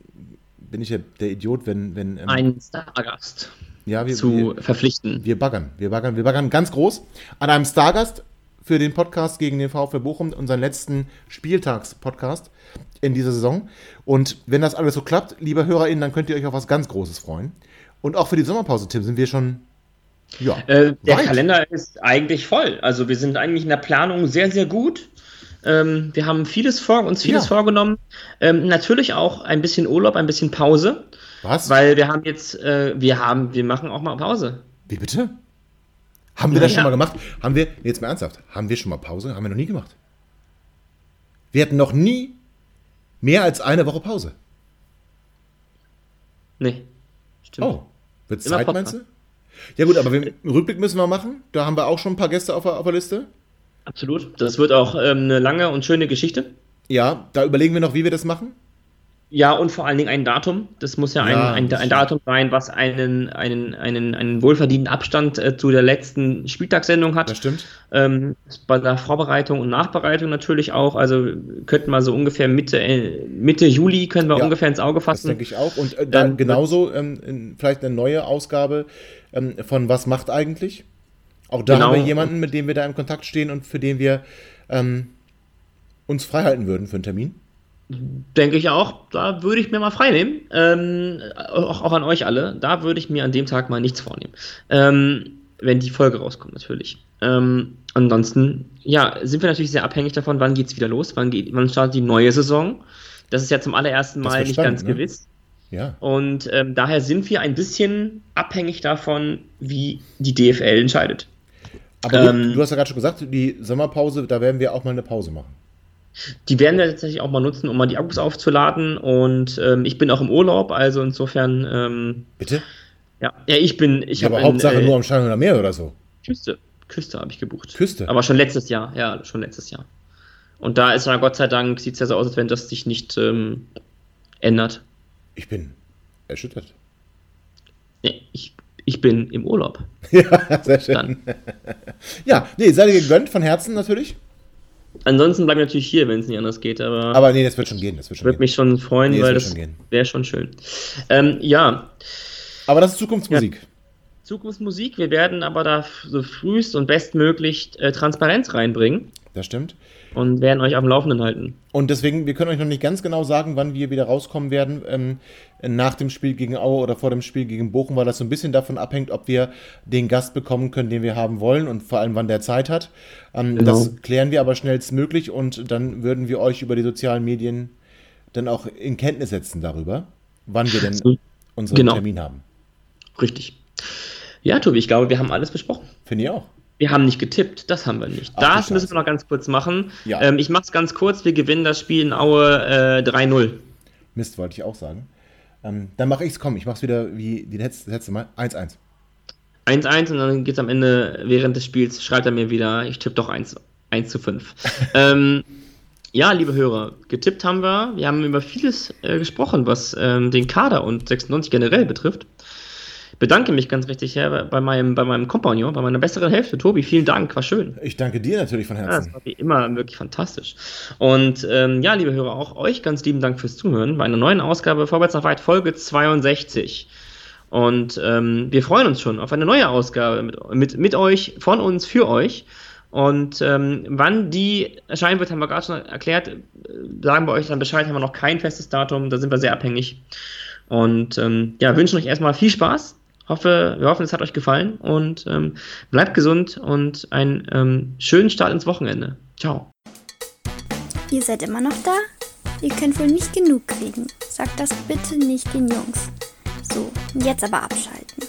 B: bin ich ja der Idiot, wenn. wenn
C: ähm, ein Stargast
B: ja, wir,
C: zu
B: wir,
C: verpflichten.
B: Wir baggern, wir baggern, wir baggern ganz groß an einem Stargast für den Podcast gegen den VfB Bochum, unseren letzten Spieltags-Podcast in dieser Saison. Und wenn das alles so klappt, liebe HörerInnen, dann könnt ihr euch auf was ganz Großes freuen. Und auch für die Sommerpause, Tim, sind wir schon.
C: Ja, äh, der weit. Kalender ist eigentlich voll. Also wir sind eigentlich in der Planung sehr, sehr gut. Ähm, wir haben vieles vor, uns vieles ja. vorgenommen. Ähm, natürlich auch ein bisschen Urlaub, ein bisschen Pause.
B: Was?
C: Weil wir haben jetzt, äh, wir haben, wir machen auch mal Pause.
B: Wie bitte? Haben wir das ja. schon mal gemacht? Haben wir, jetzt mal ernsthaft, haben wir schon mal Pause? Haben wir noch nie gemacht. Wir hatten noch nie mehr als eine Woche Pause.
C: Nee.
B: Stimmt. Oh, wird Zeit, meinst du? Ja gut, aber wir, Rückblick müssen wir machen. Da haben wir auch schon ein paar Gäste auf der, auf der Liste.
C: Absolut. Das wird auch ähm, eine lange und schöne Geschichte.
B: Ja, da überlegen wir noch, wie wir das machen.
C: Ja, und vor allen Dingen ein Datum. Das muss ja, ja ein, ein, ein, Datum sein, was einen, einen, einen, einen wohlverdienten Abstand äh, zu der letzten Spieltagssendung hat.
B: Das stimmt.
C: Ähm, bei der Vorbereitung und Nachbereitung natürlich auch. Also könnten wir so ungefähr Mitte, äh, Mitte Juli können wir ja, ungefähr ins Auge fassen.
B: Das denke ich auch. Und äh, dann genauso ähm, vielleicht eine neue Ausgabe ähm, von Was macht eigentlich? Auch da genau. haben wir jemanden, mit dem wir da im Kontakt stehen und für den wir ähm, uns freihalten würden für einen Termin.
C: Denke ich auch, da würde ich mir mal freinehmen. Ähm, auch, auch, an euch alle. Da würde ich mir an dem Tag mal nichts vornehmen. Ähm, wenn die Folge rauskommt, natürlich. Ähm, ansonsten, ja, sind wir natürlich sehr abhängig davon, wann geht es wieder los, wann, geht, wann startet die neue Saison. Das ist ja zum allerersten Mal nicht ganz ne? gewiss.
B: Ja.
C: Und ähm, daher sind wir ein bisschen abhängig davon, wie die DFL entscheidet.
B: Aber ähm, du hast ja gerade schon gesagt, die Sommerpause, da werden wir auch mal eine Pause machen.
C: Die werden wir tatsächlich auch mal nutzen, um mal die Akkus aufzuladen. Und ähm, ich bin auch im Urlaub, also insofern. Ähm,
B: Bitte?
C: Ja, ja, ich bin. Ich
B: ja, aber Hauptsache äh, nur am Stein Meer oder so.
C: Küste. Küste habe ich gebucht.
B: Küste?
C: Aber schon letztes Jahr, ja, schon letztes Jahr. Und da ist ja Gott sei Dank, sieht es ja so aus, als wenn das sich nicht ähm, ändert.
B: Ich bin erschüttert.
C: Nee, ich, ich bin im Urlaub. <laughs>
B: ja, sehr schön. Dann. <laughs> ja, nee, seid ihr gegönnt von Herzen natürlich.
C: Ansonsten bleiben wir natürlich hier, wenn es nicht anders geht. Aber,
B: aber nee, das wird schon gehen. Das wird schon
C: würde gehen. mich schon freuen, nee, weil das wäre schon schön. Ähm, ja.
B: Aber das ist Zukunftsmusik. Ja.
C: Zukunftsmusik. Wir werden aber da so frühst und bestmöglich äh, Transparenz reinbringen.
B: Das stimmt.
C: Und werden euch auf dem Laufenden halten.
B: Und deswegen, wir können euch noch nicht ganz genau sagen, wann wir wieder rauskommen werden. Ähm, nach dem Spiel gegen Aue oder vor dem Spiel gegen Bochum, weil das so ein bisschen davon abhängt, ob wir den Gast bekommen können, den wir haben wollen und vor allem, wann der Zeit hat. Ähm, genau. Das klären wir aber schnellstmöglich und dann würden wir euch über die sozialen Medien dann auch in Kenntnis setzen darüber, wann wir denn unseren genau. Termin haben.
C: Richtig. Ja, Tobi, ich glaube, wir haben alles besprochen.
B: Finde ich auch.
C: Wir haben nicht getippt, das haben wir nicht. Ach, das müssen wir noch ganz kurz machen. Ja. Ähm, ich mache es ganz kurz, wir gewinnen das Spiel in Aue äh, 3-0.
B: Mist, wollte ich auch sagen. Ähm, dann mache ich es, komm, ich mache es wieder wie die letzte, letzte Mal. 1-1.
C: 1-1 und dann geht es am Ende, während des Spiels, schreibt er mir wieder, ich tippe doch 1, 1 zu 5. <laughs> ähm, ja, liebe Hörer, getippt haben wir. Wir haben über vieles äh, gesprochen, was ähm, den Kader und 96 generell betrifft bedanke mich ganz richtig ja, bei, meinem, bei meinem Kompagnon, bei meiner besseren Hälfte. Tobi, vielen Dank, war schön.
B: Ich danke dir natürlich von Herzen.
C: Ja, das war wie immer wirklich fantastisch. Und ähm, ja, liebe Hörer, auch euch ganz lieben Dank fürs Zuhören bei einer neuen Ausgabe Vorwärts nach weit, Folge 62. Und ähm, wir freuen uns schon auf eine neue Ausgabe mit, mit, mit euch, von uns, für euch. Und ähm, wann die erscheinen wird, haben wir gerade schon erklärt. Sagen wir euch dann Bescheid, haben wir noch kein festes Datum, da sind wir sehr abhängig. Und ähm, ja, wünschen euch erstmal viel Spaß Hoffe, wir hoffen, es hat euch gefallen und ähm, bleibt gesund und einen ähm, schönen Start ins Wochenende. Ciao.
A: Ihr seid immer noch da? Ihr könnt wohl nicht genug kriegen. Sagt das bitte nicht den Jungs. So, jetzt aber abschalten.